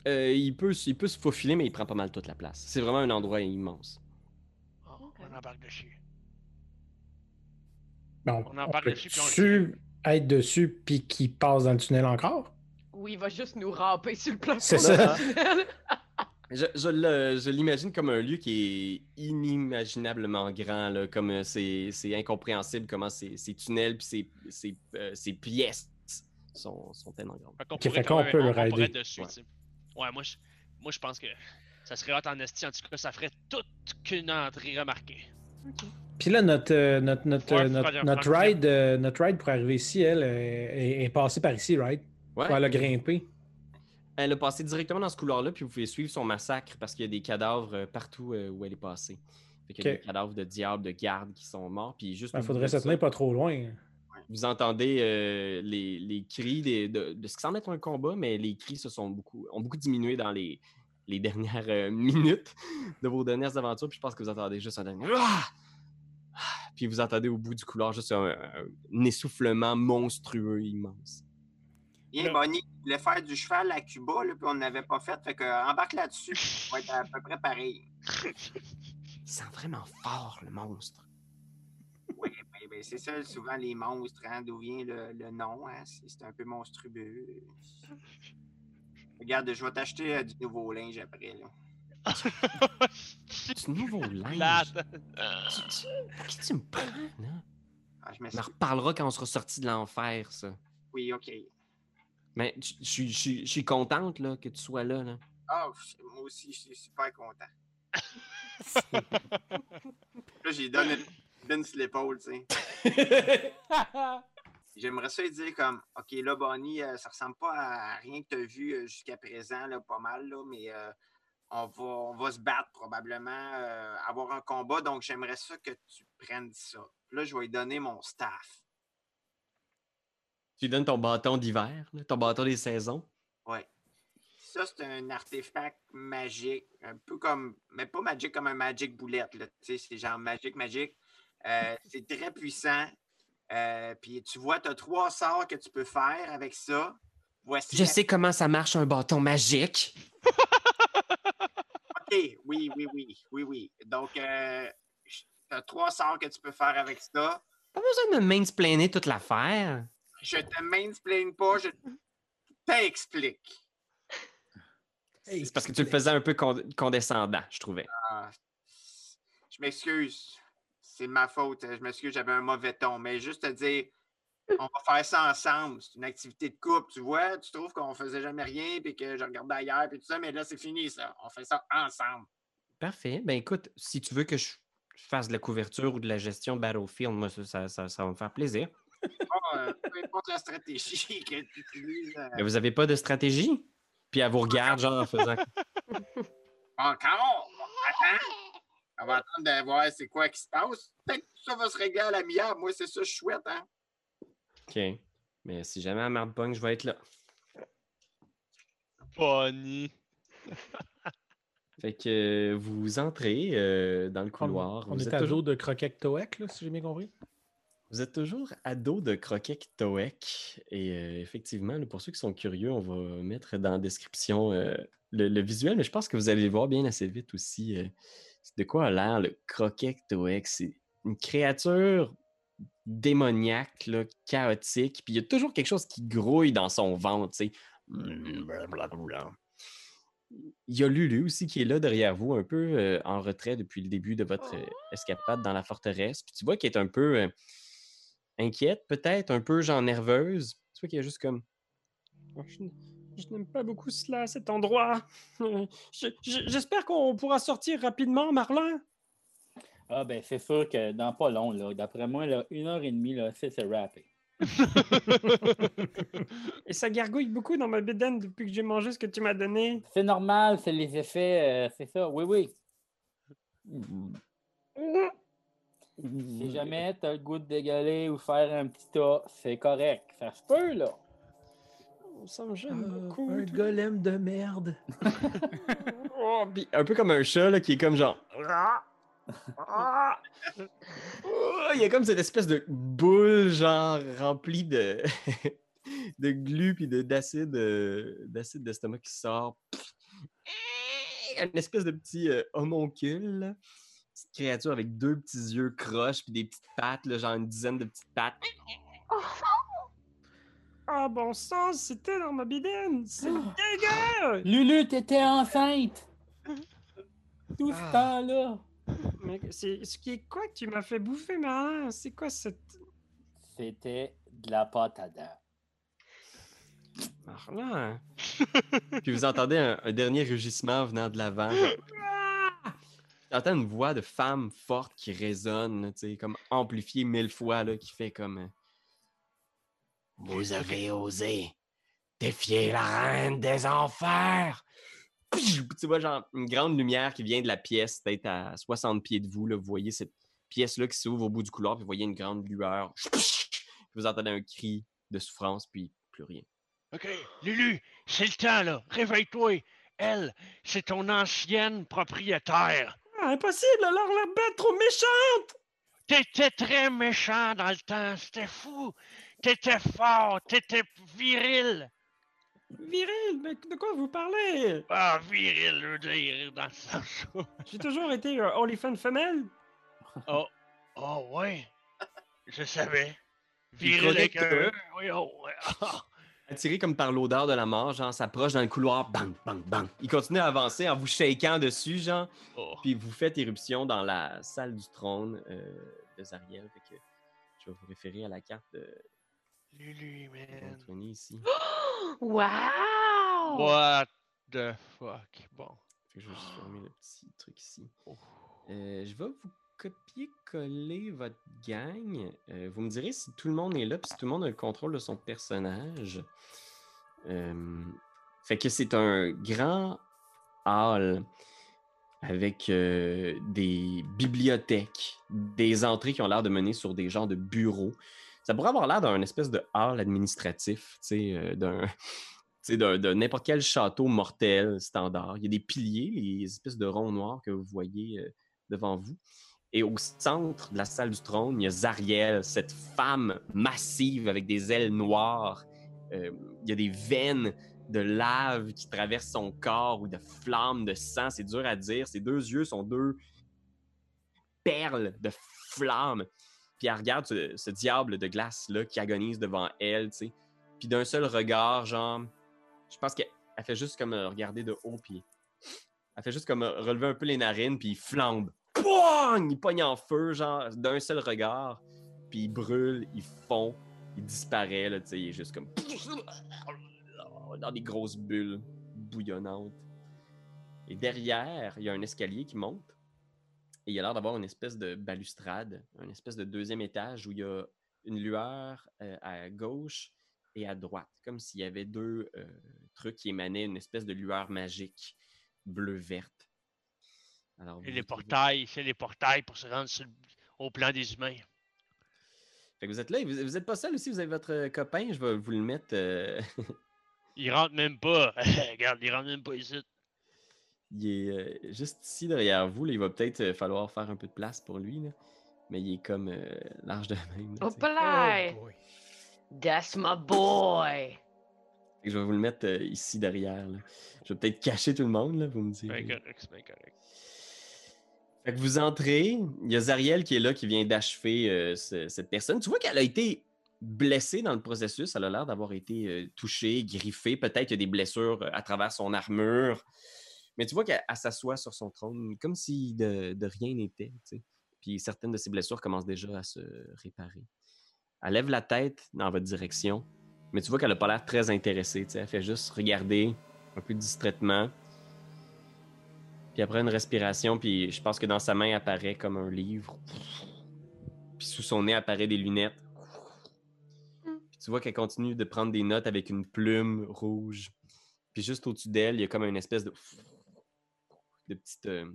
Euh, il, peut, il peut se faufiler, mais il prend pas mal toute la place. C'est vraiment un endroit immense. Oh, Ok. On embarque dessus. Bon, On on, embarque dessus, puis on le être dessus puis qu'il passe dans le tunnel encore? Ou il va juste nous ramper sur le plafond. C'est ça. Je, je le- je l'imagine comme un lieu qui est inimaginablement grand, là, comme euh, c'est incompréhensible comment ces, ces tunnels puis ces, ces, euh, ces pièces sont, sont tellement grandes. Fait qu'on pourrait, qu'on même- peut le on- on pourrait dessus, Ouais. moi je, moi, je pense que ça serait hot en esti. En tout cas, ça ferait toute qu'une entrée remarquée. Puis là, notre, euh, notre, notre, Ouais, euh, notre, Fred- notre Fred- ride, euh, notre ride pour arriver ici, elle, est, est- passée par ici, right? Ouais. Pour elle a grimpé. Elle a passé directement dans ce couloir-là, puis vous pouvez suivre son massacre parce qu'il y a des cadavres euh, partout euh, où elle est passée. Fait qu'il y a des cadavres de diables, de gardes qui sont morts, puis juste. Il bout faudrait se ça, tenir pas trop loin. Vous entendez euh, les, les cris des- de, de ce qui semble être un combat, mais les cris se sont beaucoup, ont beaucoup diminué dans les, les dernières euh, minutes de vos dernières aventures. Puis je pense que vous entendez juste un dernier. Ah! Ah! Puis vous entendez au bout du couloir juste un, un essoufflement monstrueux immense. Bien, Bonnie, voulait faire du cheval à Cuba, là, puis on n'avait pas fait. Fait que euh, embarque là-dessus. On va être à peu près pareil. Il sent vraiment fort, le monstre. Oui, ben, ben, c'est ça, souvent les monstres, hein, d'où vient le, le nom, hein, c'est c'est un peu monstrueux. Regarde, je vais t'acheter euh, du nouveau linge après, là. Du nouveau linge? Tu, tu, pour qui tu me prends, là? Ah, je On en reparlera quand on sera sorti de l'enfer, ça. Oui, OK. Mais je- suis- contente là, que tu sois là. là. Ah, moi aussi, je suis super content. Là, j'ai donné une sur l'épaule, tu sais. J'aimerais ça lui dire comme, OK, là, Bonnie, euh, ça ressemble pas à rien que tu as vu euh, jusqu'à présent, là, pas mal, là, mais euh, on, va, on va se battre probablement, euh, avoir un combat, donc j'aimerais ça que tu prennes ça. Là, je vais lui donner mon staff. Tu lui donnes ton bâton d'hiver, ton bâton des saisons? Ouais. Ça, c'est un artefact magique, un peu comme, mais pas magique comme un magic boulette, là. Tu sais, c'est genre magique, magique. Euh, c'est très puissant. Euh, puis tu vois, tu as trois sorts que tu peux faire avec ça. Voici. Je la- sais comment ça marche un bâton magique. OK, oui, oui, oui, oui, oui. Donc, euh, tu as trois sorts que tu peux faire avec ça. Pas besoin de me mansplainer toute l'affaire. Je te mansplain pas, je t'explique. C'est parce que tu le faisais un peu con- condescendant, je trouvais. Ah, je m'excuse. C'est ma faute. Je m'excuse, j'avais un mauvais ton. Mais juste te dire, on va faire ça ensemble. C'est une activité de couple, tu vois. Tu trouves qu'on faisait jamais rien, puis que je regardais ailleurs, puis tout ça. Mais là, c'est fini, ça. On fait ça ensemble. Parfait. Ben écoute, si tu veux que je fasse de la couverture ou de la gestion Battlefield, moi, ça- ça- ça va me faire plaisir. Pas, euh, peu importe la stratégie que tu utilises. euh, Mais vous avez pas de stratégie? Puis elle vous regarde, genre, en faisant... Encore? Attends. On va attendre de voir c'est quoi qui se passe. Peut-être que ça va se régler à la mienne. Moi, c'est ça que je souhaite, hein. OK. Mais si jamais elle marde pogne, je vais être là. Bonnie. Fait que euh, vous entrez euh, dans le couloir. On vous, est êtes à toujours, de Croquette Toek, là, si j'ai bien compris. Vous êtes toujours à dos de Croquet Toek. Et euh, effectivement, pour ceux qui sont curieux, on va mettre dans la description euh, le, le visuel, mais je pense que vous allez le voir bien assez vite aussi. euh, de quoi a l'air le Croquet Toek? C'est une créature démoniaque, là, chaotique, puis il y a toujours quelque chose qui grouille dans son ventre, tu sais. Il y a Lulu aussi qui est là derrière vous, un peu en retrait depuis le début de votre euh, escapade dans la forteresse. Puis tu vois qu'elle est un peu inquiète, peut-être, un peu genre nerveuse. Tu vois qu'elle est juste comme. Oh, Je, n'aime pas beaucoup cela, cet endroit. Je- je- J'espère qu'on pourra sortir rapidement, Marlin. Ah, ben, c'est sûr que dans pas long, là, d'après moi, là, une heure et demie, là, c'est c'est rappé. Et ça gargouille beaucoup dans ma bédaine depuis que j'ai mangé ce que tu m'as donné. C'est normal, c'est les effets, euh, c'est ça, oui, oui. Si jamais tu as le goût de dégueuler ou faire un petit tas, c'est correct. Ça se peut, là. Ça me gêne Euh, beaucoup. un golem de merde. Oh, un peu comme un chat là, qui est comme genre. Ah! Il y a comme cette espèce de boule genre remplie de, de glu puis de- d'acide euh, d'acide d'estomac qui sort. Une espèce de petit euh, homoncule. Petite créature avec deux petits yeux croches puis des petites pattes, là, genre une dizaine de petites pattes. Ah bon sang, c'était dans ma bidaine! C'est dégueu! Lulu, t'étais enceinte! Tout ce Ah. temps-là! Mais c'est ce qui est quoi que tu m'as fait bouffer, Marlin? C'est quoi cette. C'était de la pâte à dents. Marlin! Puis vous entendez un, un dernier rugissement venant de l'avant. J'entends une voix de femme forte qui résonne, tu sais, comme amplifiée mille fois, là, qui fait comme. euh, Vous avez osé défier la reine des enfers! Puis tu vois, genre, une grande lumière qui vient de la pièce, peut-être à 60 pieds de vous. Là, vous voyez cette pièce-là qui s'ouvre au bout du couloir, puis vous voyez une grande lueur. Vous entendez un cri de souffrance, puis plus rien. OK, Lulu, c'est le temps, là. Réveille-toi. Elle, c'est ton ancienne propriétaire. Impossible, alors la bête trop méchante! T'étais très méchant dans le temps, c'était fou. T'étais fort, t'étais viril. Viril, mais de quoi vous parlez? Ah, viril, je veux dire, dans le sens où- J'ai toujours été un OnlyFans femelle. Oh, oh, ouais. Je savais. Viril avec un toi? E, oui, oh, ouais. Attiré comme par l'odeur de la mort, genre, s'approche dans le couloir, bang, bang, bang. Il continue à avancer en vous shakant dessus, genre, Oh. puis vous faites éruption dans la salle du trône euh, de Zariel. Fait que je vais vous référer à la carte de Lulu, man. Anthony ici. Wow! What the fuck? Bon. Fait que je vais juste fermer le petit truc ici. Oh. Euh, je vais vous copier-coller votre gang. Euh, vous me direz si tout le monde est là, puis si tout le monde a le contrôle de son personnage. Euh, fait que c'est un grand hall avec euh, des bibliothèques, des entrées qui ont l'air de mener sur des genres de bureaux. Ça pourrait avoir l'air d'un espèce de hall administratif, d'un n'importe quel château mortel standard. Il y a des piliers, les espèces de ronds noirs que vous voyez devant vous. Et au centre de la salle du trône, il y a Zariel, cette femme massive avec des ailes noires. Euh, il y a des veines de lave qui traversent son corps ou de flammes de sang. C'est dur à dire. Ses deux yeux sont deux perles de flammes. Puis elle regarde ce, diable de glace-là qui agonise devant elle, tu sais. Puis d'un seul regard, genre, je pense qu'elle elle fait juste comme regarder de haut, puis elle fait juste comme relever un peu les narines, puis il flambe. Il pogne en feu, genre, d'un seul regard. Puis il brûle, il fond, il disparaît, là, tu sais, il est juste comme... Dans des grosses bulles bouillonnantes. Et derrière, il y a un escalier qui monte. Et il y a l'air d'avoir une espèce de balustrade, une espèce de deuxième étage où il y a une lueur euh, à gauche et à droite, comme s'il y avait deux euh, trucs qui émanaient une espèce de lueur magique bleu-verte. Alors, Et les portails, c'est les portails pour se rendre sur au plan des humains. Fait que vous êtes là, et vous, vous êtes pas seul aussi, vous avez votre euh, copain, je vais vous le mettre. euh, Ils rentrent même pas. Regarde, ils rentrent même pas ici. il est euh, juste ici derrière vous, là, il va peut-être euh, falloir faire un peu de place pour lui, là. mais il est comme euh, large de même. là, là! Oh boy. That's my boy! Fait que je vais vous le mettre euh, ici derrière. là. Je vais peut-être cacher tout le monde, là, vous me C'est direz. bien correct, c'est bien correct. Vous entrez, il y a Zariel qui est là, qui vient d'achever euh, ce- cette personne. Tu vois qu'elle a été blessée dans le processus. Elle a l'air d'avoir été euh, touchée, griffée. Peut-être des blessures euh, à travers son armure. Mais tu vois qu'elle elle s'assoit sur son trône comme si de, rien n'était. Puis certaines de ses blessures commencent déjà à se réparer. Elle lève la tête dans votre direction, mais tu vois qu'elle n'a pas l'air très intéressée. Elle fait juste regarder un peu distraitement. Puis après une respiration, puis je pense que dans sa main apparaît comme un livre. Puis sous son nez apparaît des lunettes. Puis tu vois qu'elle continue de prendre des notes avec une plume rouge. Puis juste au-dessus d'elle, il y a comme une espèce de de petite, euh,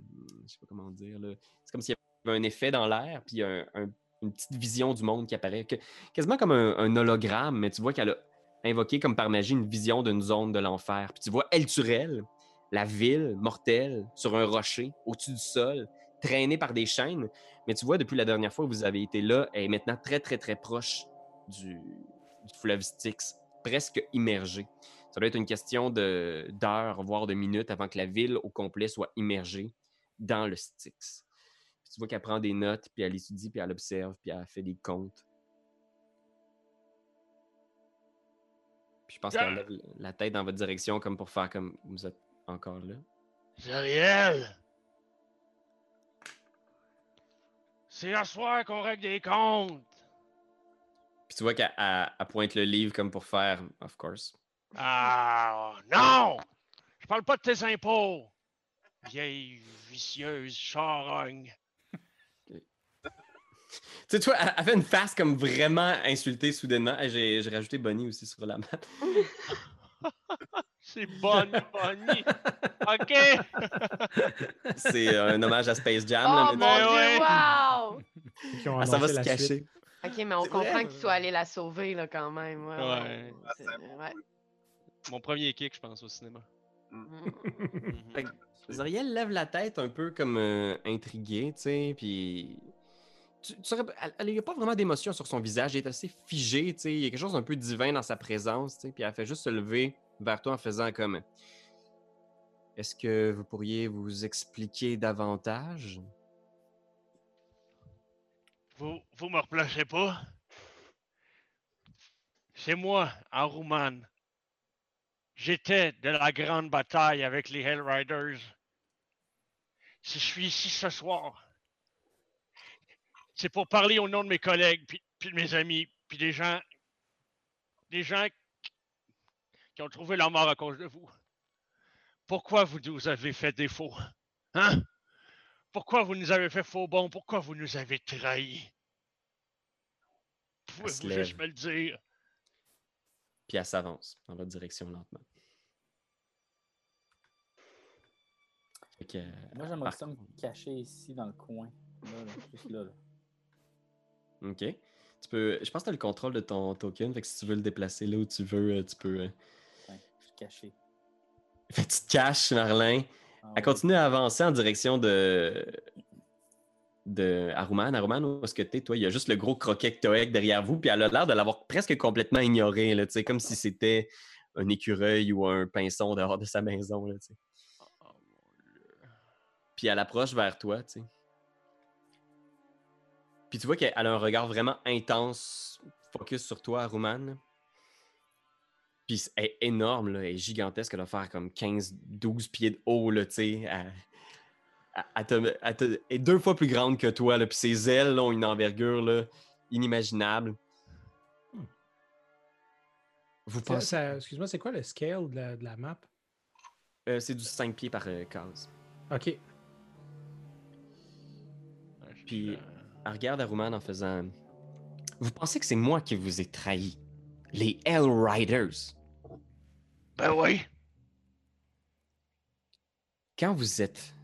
je sais pas comment dire là. C'est comme s'il y avait un effet dans l'air, puis un- un- une petite vision du monde qui apparaît, que- quasiment comme un, hologramme, mais tu vois qu'elle a invoqué comme par magie une vision d'une zone de l'enfer. Puis tu vois El Turel, la ville mortelle sur un rocher au-dessus du sol, traînée par des chaînes. Mais tu vois, depuis la dernière fois que vous avez été là, elle est maintenant très, très, très proche du, du fleuve Styx, presque immergée. Ça doit être une question d'heures, voire de minutes avant que la ville au complet soit immergée dans le Styx. Puis tu vois qu'elle prend des notes, puis elle étudie, puis elle observe, puis elle fait des comptes. Puis je pense qu'elle lève la tête dans votre direction comme pour faire comme vous êtes encore là. Zariel! C'est à soir qu'on règle des comptes! Puis tu vois qu'elle elle- elle pointe le livre comme pour faire, of course. Ah, non! Je parle pas de tes impôts! Vieille vicieuse charogne. Tu sais, tu vois, elle, elle fait une face comme vraiment insultée soudainement. Hey, J'ai j'ai rajouté Bonnie aussi sur la map. C'est bonne, Bonnie. OK! C'est euh, un hommage à Space Jam. Oh là, mon mais- dieu, ouais. wow! Ah, ça va se la cacher. suite. Ok, mais on comprend tu sois allé la sauver là, quand même. Ouais, ouais. Ouais. C'est- Ah, ouais. Mon premier kick, je pense, au cinéma. Mm. Lève la tête un peu comme euh, intriguée, tu sais, puis... Tu, tu saurais pas- elle n'a pas vraiment d'émotion sur son visage, elle est assez figée, il y a quelque chose d'un peu divin dans sa présence, puis elle fait juste se lever vers toi en faisant comme... Est-ce que vous pourriez vous expliquer davantage? Vous, vous me replacez pas? C'est moi, Aruman. J'étais de la grande bataille avec les Hellriders. Si je suis ici ce soir, c'est pour parler au nom de mes collègues, puis, puis de mes amis, puis des gens, des gens qui- ont trouvé leur mort à cause de vous. pourquoi vous nous avez fait défaut? Hein? Pourquoi vous nous avez fait faux bon? Pourquoi vous nous avez trahis? Pouvez-vous juste me le dire? Puis elle s'avance dans votre direction lentement. Que, Moi, j'aimerais par ça me cacher ici dans le coin. Là, là, juste là. là. OK. Tu peux. Je pense que tu as le contrôle de ton token. Fait que si tu veux le déplacer là où tu veux, euh, tu peux. euh. Ouais, je suis caché. Fait que tu te caches, Marlin. Ah Elle continue à avancer en direction de. de Aruman. Aruman, où est-ce que t'es, toi? Il y a juste le gros croquet Toek derrière vous, puis elle a l'air de l'avoir presque complètement ignoré, là, comme si c'était un écureuil ou un pinson dehors de sa maison, là, tu sais. Oh, mon Dieu. Puis elle approche vers toi, tu sais. Puis tu vois qu'elle a un regard vraiment intense, focus sur toi, Aruman. Puis elle est énorme, là, elle est gigantesque, elle doit faire comme 15-12 pieds de haut, là, tu sais. Elle, elle- elle te- elle te- elle est deux fois plus grande que toi, là, puis ses ailes là, ont une envergure là, inimaginable. Vous pensez... Excuse-moi, c'est quoi le scale de la, de la map? Euh, c'est du 5 pieds par euh, case. Ok. Puis- euh, Elle regarde Aruman en faisant... Vous pensez que c'est moi qui vous ai trahi? Les Hell Riders. Ben oui. Quand vous êtes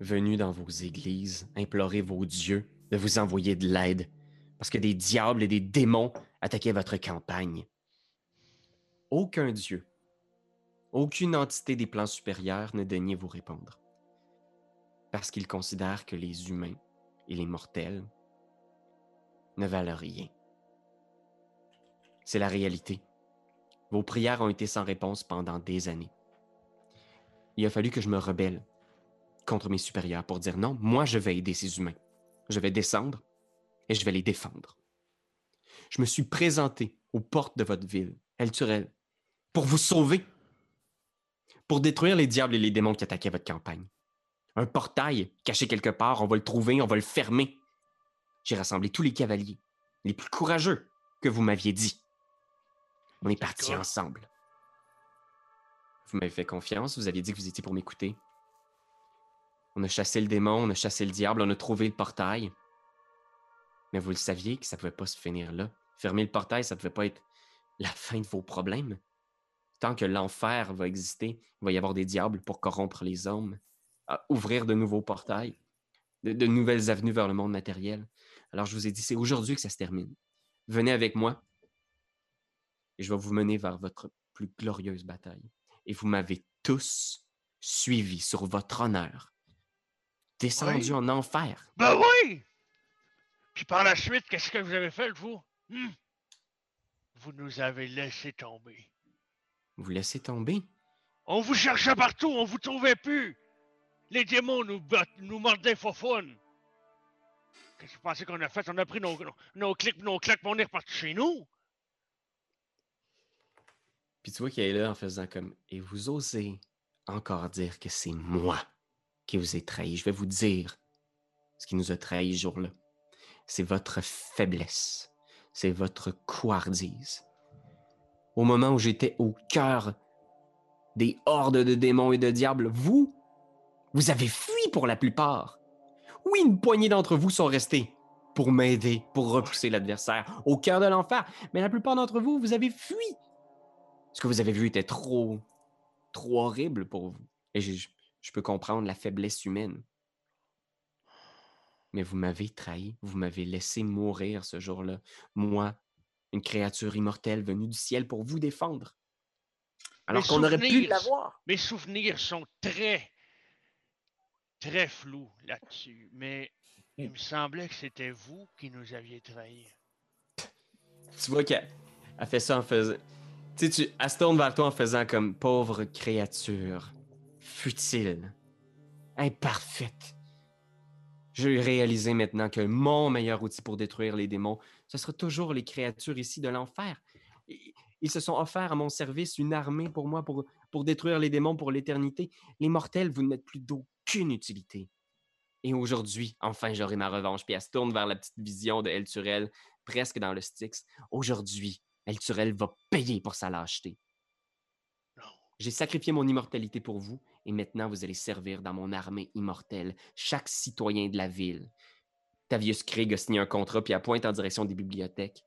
venu dans vos églises implorer vos dieux de vous envoyer de l'aide, parce que des diables et des démons attaquaient votre campagne, aucun dieu, aucune entité des plans supérieurs ne daignait vous répondre, parce qu'ils considèrent que les humains et les mortels ne valent rien. C'est la réalité. Vos prières ont été sans réponse pendant des années il a fallu que je me rebelle contre mes supérieurs pour dire non, moi je vais aider ces humains. Je vais descendre et je vais les défendre. Je me suis présenté aux portes de votre ville, El Turel, pour vous sauver, pour détruire les diables et les démons qui attaquaient votre campagne. Un portail caché quelque part, on va le trouver, on va le fermer. J'ai rassemblé tous les cavaliers, les plus courageux que vous m'aviez dit. On est partis ensemble. Vous m'avez fait confiance, vous aviez dit que vous étiez pour m'écouter. On a chassé le démon, on a chassé le diable, on a trouvé le portail. Mais vous le saviez que ça ne pouvait pas se finir là. Fermer le portail, ça ne pouvait pas être la fin de vos problèmes. Tant que l'enfer va exister, il va y avoir des diables pour corrompre les hommes, à ouvrir de nouveaux portails, de, de nouvelles avenues vers le monde matériel. Alors je vous ai dit, c'est aujourd'hui que ça se termine. Venez avec moi et je vais vous mener vers votre plus glorieuse bataille. Et vous m'avez tous suivi sur votre honneur, descendu Oui. en enfer. Ben oui! Puis par la suite, qu'est-ce que vous avez fait, vous? Hmm? Vous nous avez laissé tomber. Vous laissez tomber? On vous cherchait partout, on vous trouvait plus. Les démons nous, nous mordaient faufoune. Qu'est-ce que vous pensez qu'on a fait? On a pris nos, nos, nos clics, nos claques, on est reparti chez nous. Puis tu vois qu'elle est là en faisant comme Et vous osez encore dire que c'est moi qui vous ai trahi. Je vais vous dire ce qui nous a trahis ce jour-là. C'est votre faiblesse. C'est votre couardise. Au moment où j'étais au cœur des hordes de démons et de diables, vous, vous avez fui pour la plupart. Oui, une poignée d'entre vous sont restés pour m'aider, pour repousser l'adversaire au cœur de l'enfer. Mais la plupart d'entre vous, vous avez fui ce que vous avez vu était trop, trop horrible pour vous. Et je, peux comprendre la faiblesse humaine. Mais vous m'avez trahi, vous m'avez laissé mourir ce jour-là. Moi, une créature immortelle venue du ciel pour vous défendre. Alors qu'on aurait pu l'avoir. Mes souvenirs sont très, très flous là-dessus. Mais il me semblait que c'était vous qui nous aviez trahis. Tu vois qu'elle elle fait ça en faisant. Tu sais, tu, elle se tourne vers toi en faisant comme pauvre créature, futile, imparfaite. Je vais réaliser maintenant que mon meilleur outil pour détruire les démons, ce sera toujours les créatures ici de l'enfer. Ils- se sont offerts à mon service une armée pour moi, pour, pour détruire les démons pour l'éternité. Les mortels, vous n'êtes plus d'aucune utilité. Et aujourd'hui, enfin, j'aurai ma revanche. Puis elle se tourne vers la petite vision de El Turel, presque dans le Styx. Aujourd'hui, El Turel va payer pour sa lâcheté. Non. J'ai sacrifié mon immortalité pour vous, et maintenant vous allez servir dans mon armée immortelle chaque citoyen de la ville. Tavius Krieg a signé un contrat puis a pointe en direction des bibliothèques.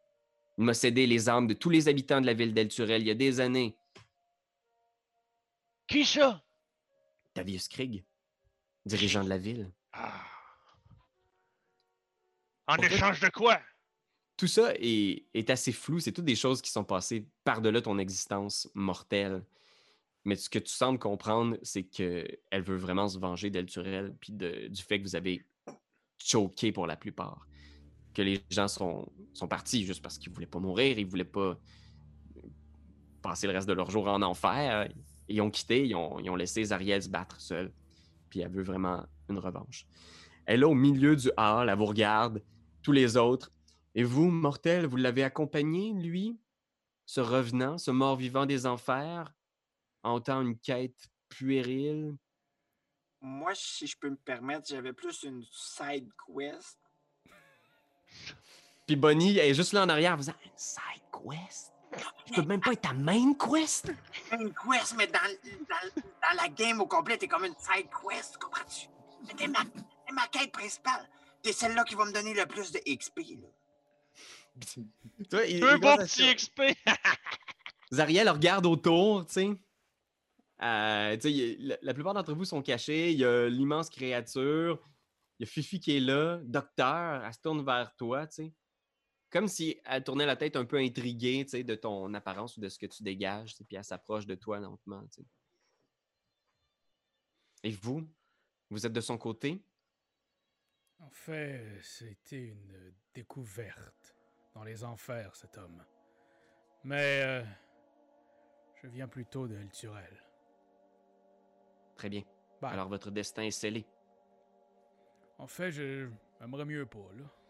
Il m'a cédé les armes de tous les habitants de la ville d'Elturel il y a des années. Qui ça? Tavius Krieg, dirigeant de la ville. Ah. En Pour échange de quoi? Tout ça est, est assez flou. C'est toutes des choses qui sont passées par-delà ton existence mortelle. Mais ce que tu sembles comprendre, c'est qu'elle veut vraiment se venger d'Elturel puis de- du fait que vous avez choqué pour la plupart. Que les gens sont, sont partis juste parce qu'ils voulaient pas mourir, ils voulaient pas passer le reste de leur jour en enfer. Ils ont quitté, ils ont, ils ont laissé Zariel se battre seule. Puis elle veut vraiment une revanche. Elle est au milieu du hall, elle vous regarde, tous les autres. Et vous, mortel, vous l'avez accompagné, lui, ce revenant, ce mort-vivant des enfers, en autant une quête puérile? Moi, si je peux me permettre, j'avais plus une side quest. Puis Bonnie elle est juste là en arrière, en faisant une side quest? Je peux même pas être ta main quest. Une quest, mais dans, dans, dans la game au complet, t'es comme une side quest, comprends-tu? Mais T'es ma, t'es ma quête principale. T'es celle-là qui va me donner le plus de XP. Là. Toi, il- commence à petit XP! Zariel regarde autour, tu sais. Euh, la, la plupart d'entre vous sont cachés. Il y a l'immense créature. Il y a Fifi qui est là. Docteur, elle se tourne vers toi, tu sais. Comme si elle tournait la tête un peu intriguée, de ton apparence ou de ce que tu dégages, puis elle s'approche de toi lentement. Et vous? Vous êtes de son côté? En fait, c'était une découverte dans les enfers, cet homme. Mais euh, je viens plutôt de Elturel. Très bien. Bah, Alors votre destin est scellé. En fait, je j'aimerais mieux pas, là.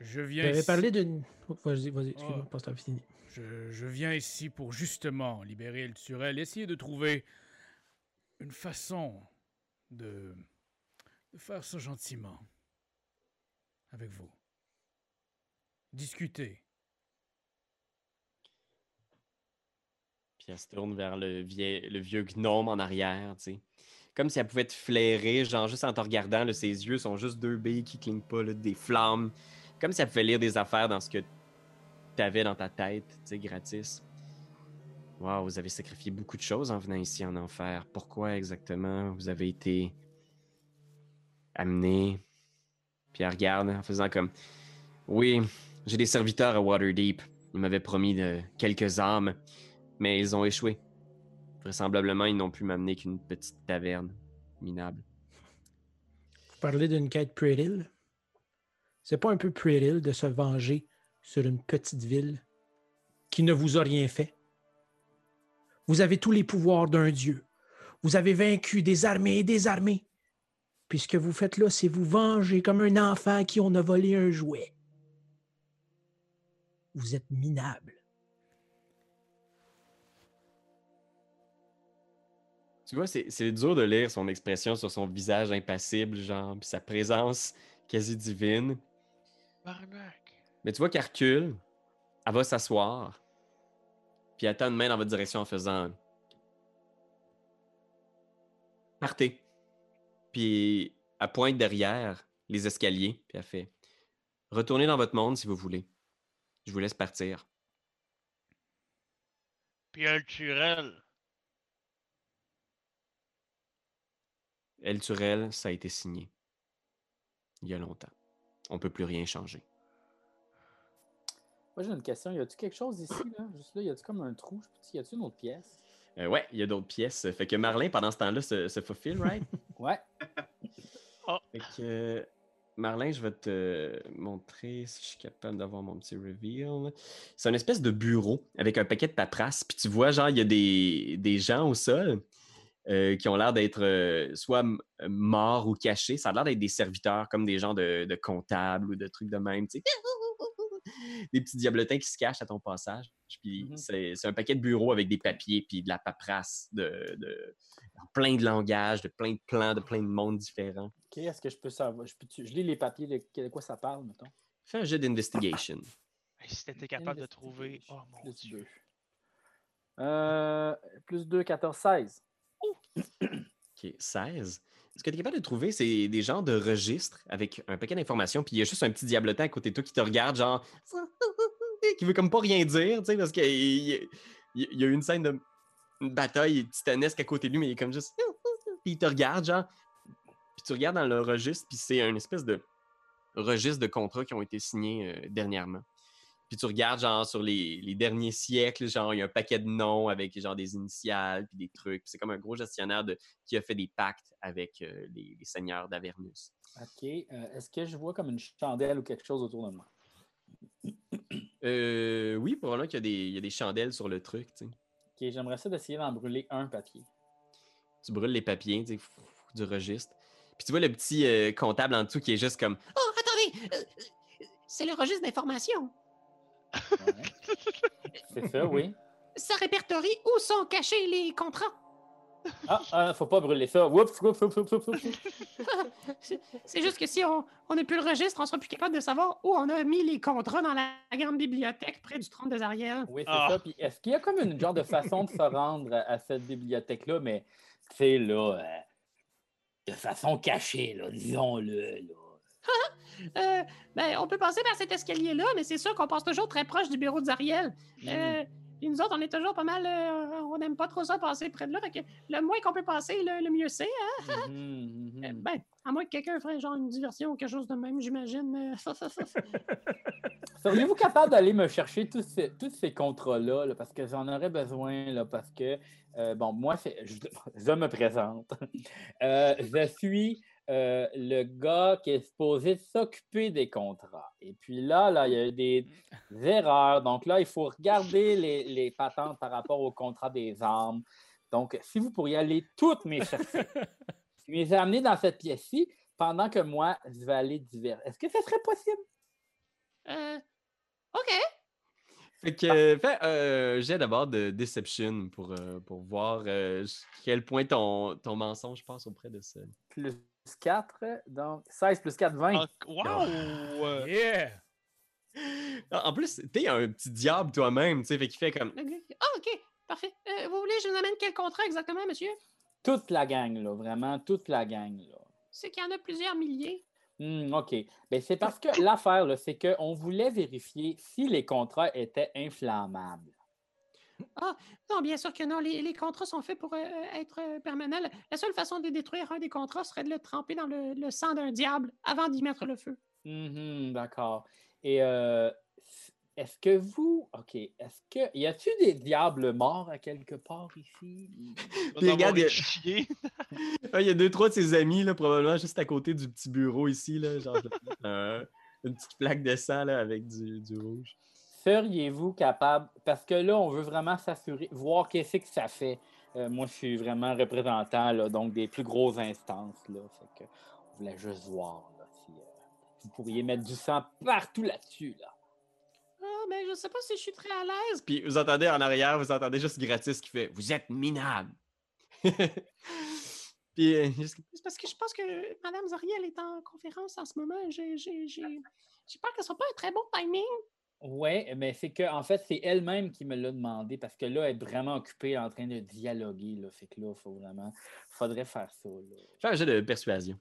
Je viens J'avais ici- parlé d'une. Oh, Vas-y, vas-y, excuse-moi, passe ta fini. Je, je viens ici pour justement libérer Elturel, essayer de trouver une façon de, de faire ça gentiment. Avec vous. Discuter. Puis elle se tourne vers le, vie- le vieux gnome en arrière, tu sais. Comme si elle pouvait te flairer, genre juste en te regardant, là, ses yeux sont juste deux billes qui clignent pas, là, des flammes. Comme elle pouvait lire des affaires dans ce que t'avais dans ta tête, tu sais, gratis. Wow, vous avez sacrifié beaucoup de choses en venant ici en enfer. Pourquoi exactement vous avez été amené? Puis elle regarde en faisant comme Oui, j'ai des serviteurs à Waterdeep. Ils m'avaient promis de quelques âmes mais ils ont échoué. Vraisemblablement, ils n'ont pu m'amener qu'une petite taverne minable. Vous parlez d'une quête puérile? C'est pas un peu puéril de se venger sur une petite ville qui ne vous a rien fait? Vous avez tous les pouvoirs d'un dieu. Vous avez vaincu des armées et des armées. Puis ce que vous faites là, c'est vous venger comme un enfant à qui on a volé un jouet. Vous êtes minable. Tu vois, c'est dur de lire son expression sur son visage impassible, genre, puis sa présence quasi divine. Mais tu vois qu'elle recule, elle va s'asseoir, puis elle tend une main dans votre direction en faisant Partez. Puis elle pointe derrière les escaliers, puis elle fait Retournez dans votre monde si vous voulez. Je vous laisse partir. Puis un Turel. El Turel, ça a été signé. Il y a longtemps. On peut plus rien changer. Moi, j'ai une question. Y a-tu quelque chose ici, là? Juste là, y a-tu comme un trou? Y a-tu une autre pièce? Euh, ouais, il y a d'autres pièces. Fait que Marlin, pendant ce temps-là, se, se faufile, right? Ouais. fait que, Marlin, je vais te montrer si je suis capable d'avoir mon petit reveal. C'est une espèce de bureau avec un paquet de paperasse. Puis tu vois, genre, il y a des, des gens au sol euh, qui ont l'air d'être euh, soit m- morts ou cachés. Ça a l'air d'être des serviteurs, comme des gens de, de comptables ou de trucs de même. Des petits diablotins qui se cachent à ton passage. Puis Mhm. c'est c'est un paquet de bureaux avec des papiers puis de la paperasse de, de plein de langages, de plein de plans, de plein de mondes différents. OK, est-ce que je peux savoir? Je, peux je lis les papiers, de, de quoi ça parle, mettons? Fais un jet d'investigation. Si t'étais capable de trouver. Oh mon Plus dieu. deux. Euh, plus 2, 14, 16. OK, 16. Ce que tu es capable de trouver, c'est des genres de registres avec un paquet d'informations, puis il y a juste un petit diablotin à côté de toi qui te regarde, genre, qui veut comme pas rien dire, tu sais, parce qu'il il, il y a eu une scène de une bataille titanesque à côté de lui, mais il est comme juste. Puis il te regarde, genre. Puis tu regardes dans le registre, puis c'est un espèce de registre de contrats qui ont été signés euh, dernièrement. Puis tu regardes, genre, sur les, les derniers siècles, genre, il y a un paquet de noms avec, genre, des initiales, puis des trucs. Puis c'est comme un gros gestionnaire de, qui a fait des pactes avec euh, les, les seigneurs d'Avernus. OK. euh, Est-ce que je vois comme une chandelle ou quelque chose autour de moi? Euh, oui, probablement qu'il y, a des- il y a des chandelles sur le truc, tu sais. OK, j'aimerais ça d'essayer d'en brûler un papier. Tu brûles les papiers, tu sais, du registre. Puis tu vois le petit euh, comptable en dessous qui est juste comme Oh, attendez! c'est le registre d'information. Ouais. C'est ça, oui. Ça répertorie où sont cachés les contrats. Ah, ah, faut pas brûler ça. Oups, oups, oups, oups, oups. C'est c'est juste que si on on n'a plus le registre, on sera plus capable de savoir où on a mis les contrats dans la, grande bibliothèque près du trône des Ariel. Oui, c'est Ah. ça. Puis est-ce qu'il y a comme une genre de façon de se rendre à, à cette bibliothèque-là, mais tu sais, là, euh, de façon cachée, là, disons-le. Là. Euh, ben, on peut passer par cet escalier-là, mais c'est sûr qu'on passe toujours très proche du bureau d'Ariel. Euh, puis nous autres, on est toujours pas mal. euh, on n'aime pas trop ça passer près de là. Fait que le moins qu'on peut passer, le, le mieux c'est. hein? Mhm, mhm. Euh, ben, à moins que quelqu'un ferait genre une diversion ou quelque chose de même, j'imagine. euh, Seriez-vous capable d'aller me chercher tous ces, tous ces contrats-là, là, parce que j'en aurais besoin, là, parce que, euh, bon, moi, je, je me présente. Euh, je suis euh, le gars qui est supposé s'occuper des contrats. Et puis là, là, il y a eu des erreurs. Donc là, il faut regarder les, les patentes par rapport au contrat des armes. Donc, si vous pourriez aller toutes mes chercher, les amener dans cette pièce-ci, pendant que moi, je vais aller divers. Est-ce que ce serait possible? Euh, OK. Fait que fais un jet d'abord de Deception pour, euh, pour voir euh, quel point ton, ton mensonge passe auprès de ça. plus 4, donc 16 plus 4, 20. Ah, Wow! Yeah! En plus, t'es un petit diable toi-même, tu sais, fait qu'il fait comme. Ah, OK. Parfait. Euh, vous voulez que je vous amène quel contrat exactement, monsieur? Toute la gang, là, vraiment, toute la gang. Là. C'est qu'il y en a plusieurs milliers. Hmm, OK. Ben, c'est parce que l'affaire, là, c'est qu'on voulait vérifier si les contrats étaient inflammables. Non, bien sûr que non. Les, les contrats sont faits pour euh, être euh, permanents. La- seule façon de détruire un des contrats serait de le tremper dans le, le sang d'un diable avant d'y mettre le feu. Mhm, D'accord. Et euh, est-ce que vous. OK. Est-ce que. Y a-t-il des diables morts à quelque part ici? Puis regarde, il y a- chier. Ah, il y a deux, trois de ses amis, là, probablement juste à côté du petit bureau ici, là, genre un- une petite plaque de sang là, avec du, du rouge. Seriez-vous capable, parce que là, on veut vraiment s'assurer, voir qu'est-ce que ça fait. Euh, moi, je suis vraiment représentant là, donc des plus grosses instances. Là, fait que on voulait juste voir là, si euh, vous pourriez mettre du sang partout là-dessus. Là. Ah, mais je sais pas si je suis très à l'aise. Puis vous entendez en arrière, vous entendez juste Gratis qui fait Vous êtes minable. Puis euh, C'est parce que je pense que Mme Zariel est en conférence en ce moment. J'ai j'ai- j'ai- j'ai peur que ce soit pas un très bon timing. Oui, mais c'est que en fait, c'est elle-même qui me l'a demandé parce que là, elle est vraiment occupée en train de dialoguer. Là, fait que là, il faut vraiment. faudrait faire ça. Là. fais un jeu de persuasion.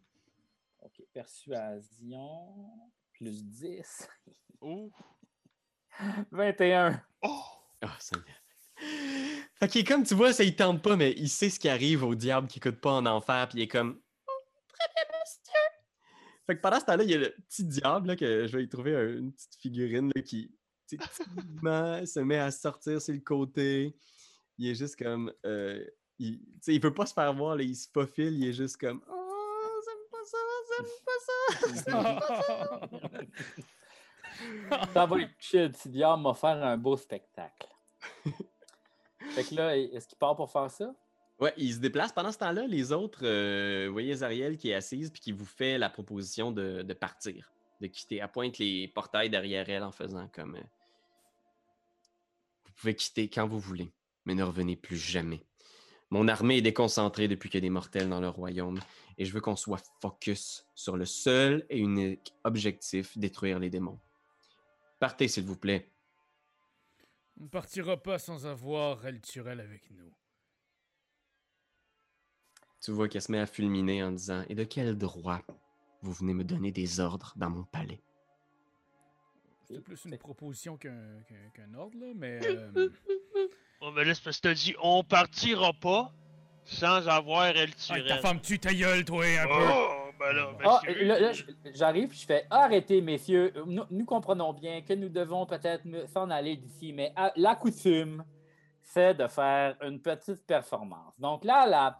OK. Persuasion. Plus 10. Ouh. 21. Oh! Ah, Seigneur. Fait qu'il est comme tu vois, ça il tente pas, mais il sait ce qui arrive au diable qui coûte pas en enfer, puis il est comme Très bien. Fait que pendant ce temps-là, il y a le petit diable là, que je vais y trouver un- une petite figurine qui se met à sortir sur le côté. Il est juste comme. euh, il, il peut pas se faire voir, il se faufile, il est juste comme. Oh, j'aime pas ça, j'aime pas ça. Ça va être chill. Petit diable m'a faire un beau spectacle. fait que là, est-ce qu'il part pour faire ça? Ouais, il se déplace. Pendant ce temps-là, les autres, euh, vous voyez Zariel qui est assise puis qui vous fait la proposition de, de partir, de quitter. Elle pointe les portails derrière elle en faisant comme. euh, vous pouvez quitter quand vous voulez, mais ne revenez plus jamais. Mon armée est déconcentrée depuis qu'il y a des mortels dans le royaume et je veux qu'on soit focus sur le seul et unique objectif détruire les démons. Partez, s'il vous plaît. On ne partira pas sans avoir El Turel avec nous. Tu vois qu'elle se met à fulminer en disant Et de quel droit vous venez me donner des ordres dans mon palais C'était plus une proposition qu'un ordre, là, mais... euh, Oh, mais là, c'est parce que t'as dit on partira pas sans avoir elle ah, ta femme tue ta gueule, toi, un peu! Oh, ben là, Ah, monsieur. là, là, j- j'arrive, puis je fais Arrêtez, messieurs. Nous, nous comprenons bien que nous devons peut-être me- s'en aller d'ici, mais à- la coutume, c'est de faire une petite performance. Donc là, là,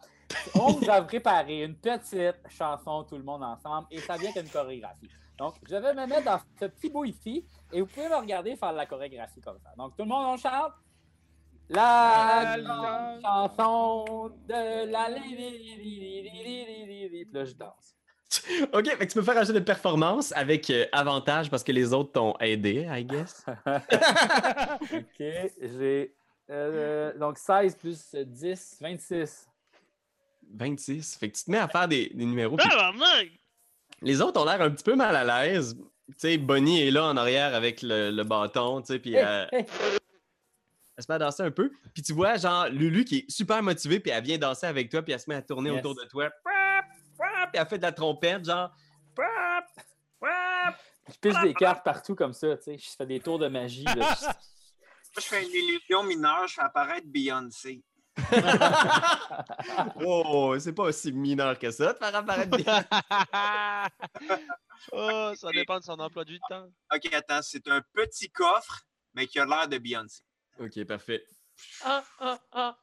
on vous a préparé une petite chanson, tout le monde ensemble, et ça vient qu'une chorégraphie. Donc, je vais me mettre dans ce petit bout ici, et vous pouvez me regarder faire la chorégraphie comme ça. Donc, tout le monde, on chante. La grande chanson de la... Puis là, je danse. Ok, fait que tu peux faire un jeu de performance avec euh, avantage parce que les autres t'ont aidé, I guess. OK, j'ai. euh, donc 16 plus 10, 26. 26. Fait que tu te mets à faire des, des numéros. Ah, les autres ont l'air un petit peu mal à l'aise. Tu sais, Bonnie est là en arrière avec le, le bâton, tu sais, puis Hey, euh, elle se met à danser un peu. Puis tu vois, genre, Lulu qui est super motivée, puis elle vient danser avec toi, puis elle se met à tourner Yes. autour de toi. Puis elle fait de la trompette, genre. Je pisse des cartes partout comme ça, tu sais. Je fais des tours de magie. là. Moi, je fais une illusion mineure, je fais apparaître Beyoncé. oh, c'est pas aussi mineur que ça de faire apparaître bien. oh, ça dépend de son emploi du temps. Ok, attends, c'est un petit coffre, mais qui a l'air de Beyoncé. Ok, parfait. Ah, ah, ah.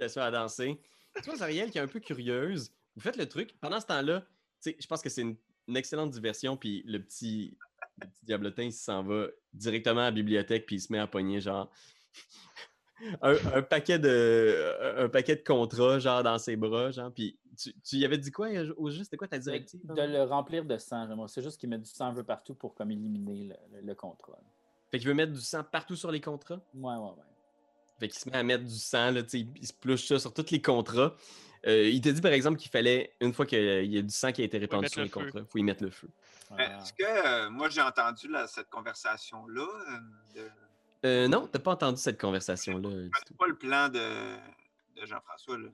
À danser. Tu vois, Zariel qui est un peu curieuse. Vous faites le truc. Pendant ce temps-là, tu sais, je pense que c'est une, une excellente diversion. Puis le petit, le petit diablotin, il s'en va directement à la bibliothèque. Puis il se met à pogner, genre, un, un paquet de, un paquet de contrats, genre, dans ses bras. Genre, puis tu, tu y avais dit quoi au juste? C'était quoi ta directive? de le remplir de sang. C'est juste qu'il met du sang un peu partout pour comme éliminer le, le, le contrôle. Fait qu'il veut mettre du sang partout sur les contrats? Ouais, ouais, ouais. Fait qu'il se met à mettre du sang, là, il se plouche ça sur tous les contrats. Euh, il t'a dit, par exemple, qu'il fallait, une fois qu'il y a du sang qui a été répandu sur le les feu. contrats, il faut y mettre le feu. Est-ce que euh, moi j'ai entendu là, cette conversation-là? euh, de- Euh, non, t'as pas entendu cette conversation-là. tout. C'est pas le plan de, de Jean-François. Là.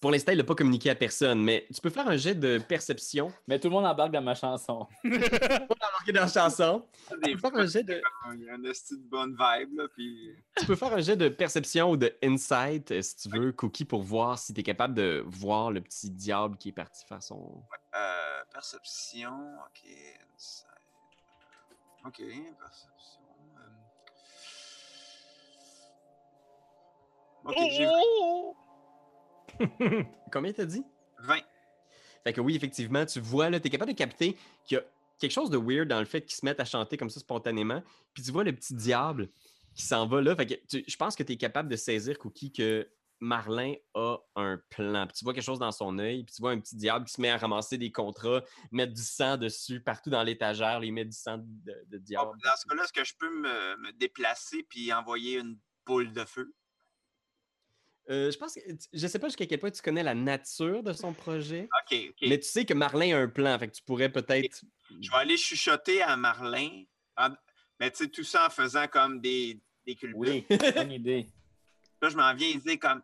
Pour l'instant, il l'a pas communiqué à personne, mais tu peux faire un jet de perception. Mais tout le monde embarque dans ma chanson. Marqué dans la chanson. Des Tu peux faire un jet de, il y a une esti de bonne vibe, là, puis... tu peux faire un jet de perception ou de insight, euh, si tu veux, Cookie, pour voir si tu es capable de voir le petit diable qui est parti faire son. Euh, perception, ok. insight. Ok, perception. Ok, j'ai vu Oh! Combien t'as dit? 20. Fait que oui, effectivement, tu vois, là, tu es capable de capter qu'il y a quelque chose de weird dans le fait qu'ils se mettent à chanter comme ça spontanément. Puis tu vois le petit diable qui s'en va là. Fait que tu- je pense que tu es capable de saisir, Cookie, que Marlin a un plan. Puis tu vois quelque chose dans son œil. Puis tu vois un petit diable qui se met à ramasser des contrats, mettre du sang dessus partout dans l'étagère. Il met du sang de, diable. dans ce cas-là, est-ce que je peux me, me déplacer puis envoyer une boule de feu? Euh, je pense que je sais pas jusqu'à quel point tu connais la nature de son projet, Ok, ok. mais tu sais que Marlin a un plan. Fait que tu pourrais peut-être. Je vais aller chuchoter à Marlin. en- Mais tu sais, tout ça en faisant comme des, des culbutes. Oui, bonne idée. Là, je m'en viens et dire comme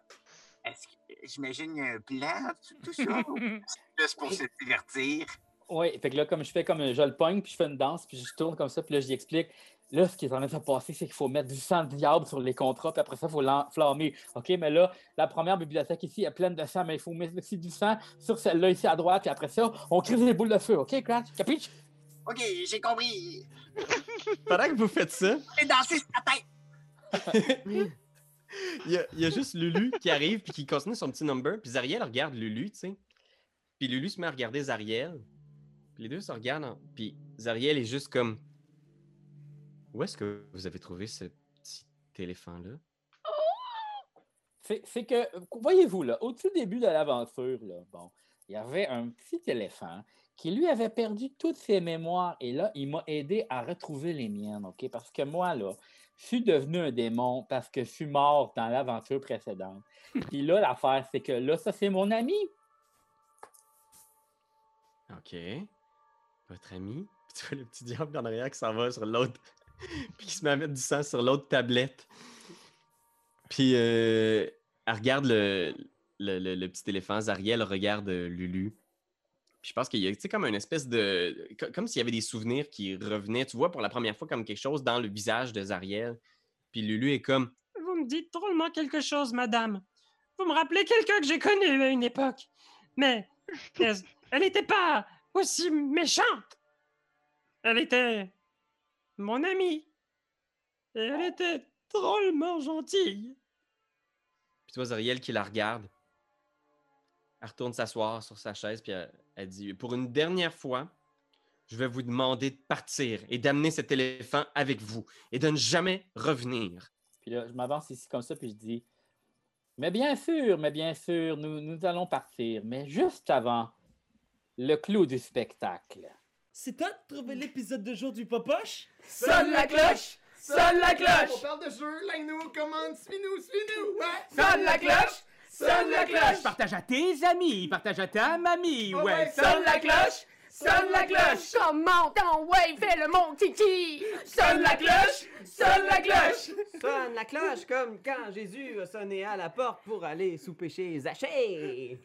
Est-ce que j'imagine qu'il y a un plan, tout, ça? juste pour se divertir. Oui, fait que là, comme je fais comme je le pogne, puis je fais une danse, puis je tourne comme ça, puis là, j'y explique. Là, ce qui est en train de se passer, c'est qu'il faut mettre du sang de diable sur les contrats, puis après ça, il faut l'enflammer. OK, mais là, la première bibliothèque ici est pleine de sang, mais il faut mettre aussi du sang sur celle-là ici à droite, puis après ça, on crée des boules de feu. OK, Crash? Capiche? Ok, j'ai compris. Pendant que vous faites ça, J'ai dansé sur ta tête. il y, a, il y a juste Lulu qui arrive puis qui continue son petit number. Puis Zariel regarde Lulu, tu sais. Puis Lulu se met à regarder Zariel. Puis les deux se regardent. en- Puis Zariel est juste comme. Où est-ce que vous avez trouvé ce petit éléphant-là? C'est que, voyez-vous, là, au tout début de l'aventure, là, bon, il y avait un petit éléphant qui, lui, avait perdu toutes ses mémoires. Et là, il m'a aidé à retrouver les miennes, OK? Parce que moi, là, je suis devenu un démon parce que je suis mort dans l'aventure précédente. Puis là, l'affaire, c'est que là, ça, c'est mon ami. OK. Votre ami. Tu vois le petit diable en arrière qui s'en va sur l'autre. puis qui se met à mettre du sang sur l'autre tablette. Puis euh, elle regarde le, le, le- le petit éléphant. Zariel regarde euh, Lulu. Puis je pense qu'il y a comme une espèce de. co- Comme s'il y avait des souvenirs qui revenaient. Tu vois pour la première fois comme quelque chose dans le visage de Zariel. Puis Lulu est comme. Vous me dites drôlement quelque chose, madame. Vous me rappelez quelqu'un que j'ai connu à une époque. Mais elle- elle n'était pas aussi méchante. Elle était mon amie. Et elle était drôlement gentille. Puis tu vois Zariel qui la regarde. Elle retourne s'asseoir sur sa chaise, puis elle, elle dit Pour une dernière fois, je vais vous demander de partir et d'amener cet éléphant avec vous et de ne jamais revenir. Puis là, je m'avance ici comme ça, puis je dis Mais bien sûr, mais bien sûr, nous, nous allons partir. Mais juste avant, le clou du spectacle. C'est toi de trouver l'épisode de jour du Popoche? Sonne la cloche! Sonne la On cloche! parle de jeu, like-nous, commande, suis-nous, suis-nous! Ouais! Sonne la cloche! Sonne la cloche! Partage à tes amis, partage à ta mamie, Ouais, ouais. Sonne la cloche! Sonne la cloche! Comment ton ouais, fais le mon titi! Sonne la cloche! Sonne la cloche! Sonne la cloche comme quand Jésus a sonné à la porte pour aller souper chez Zachée.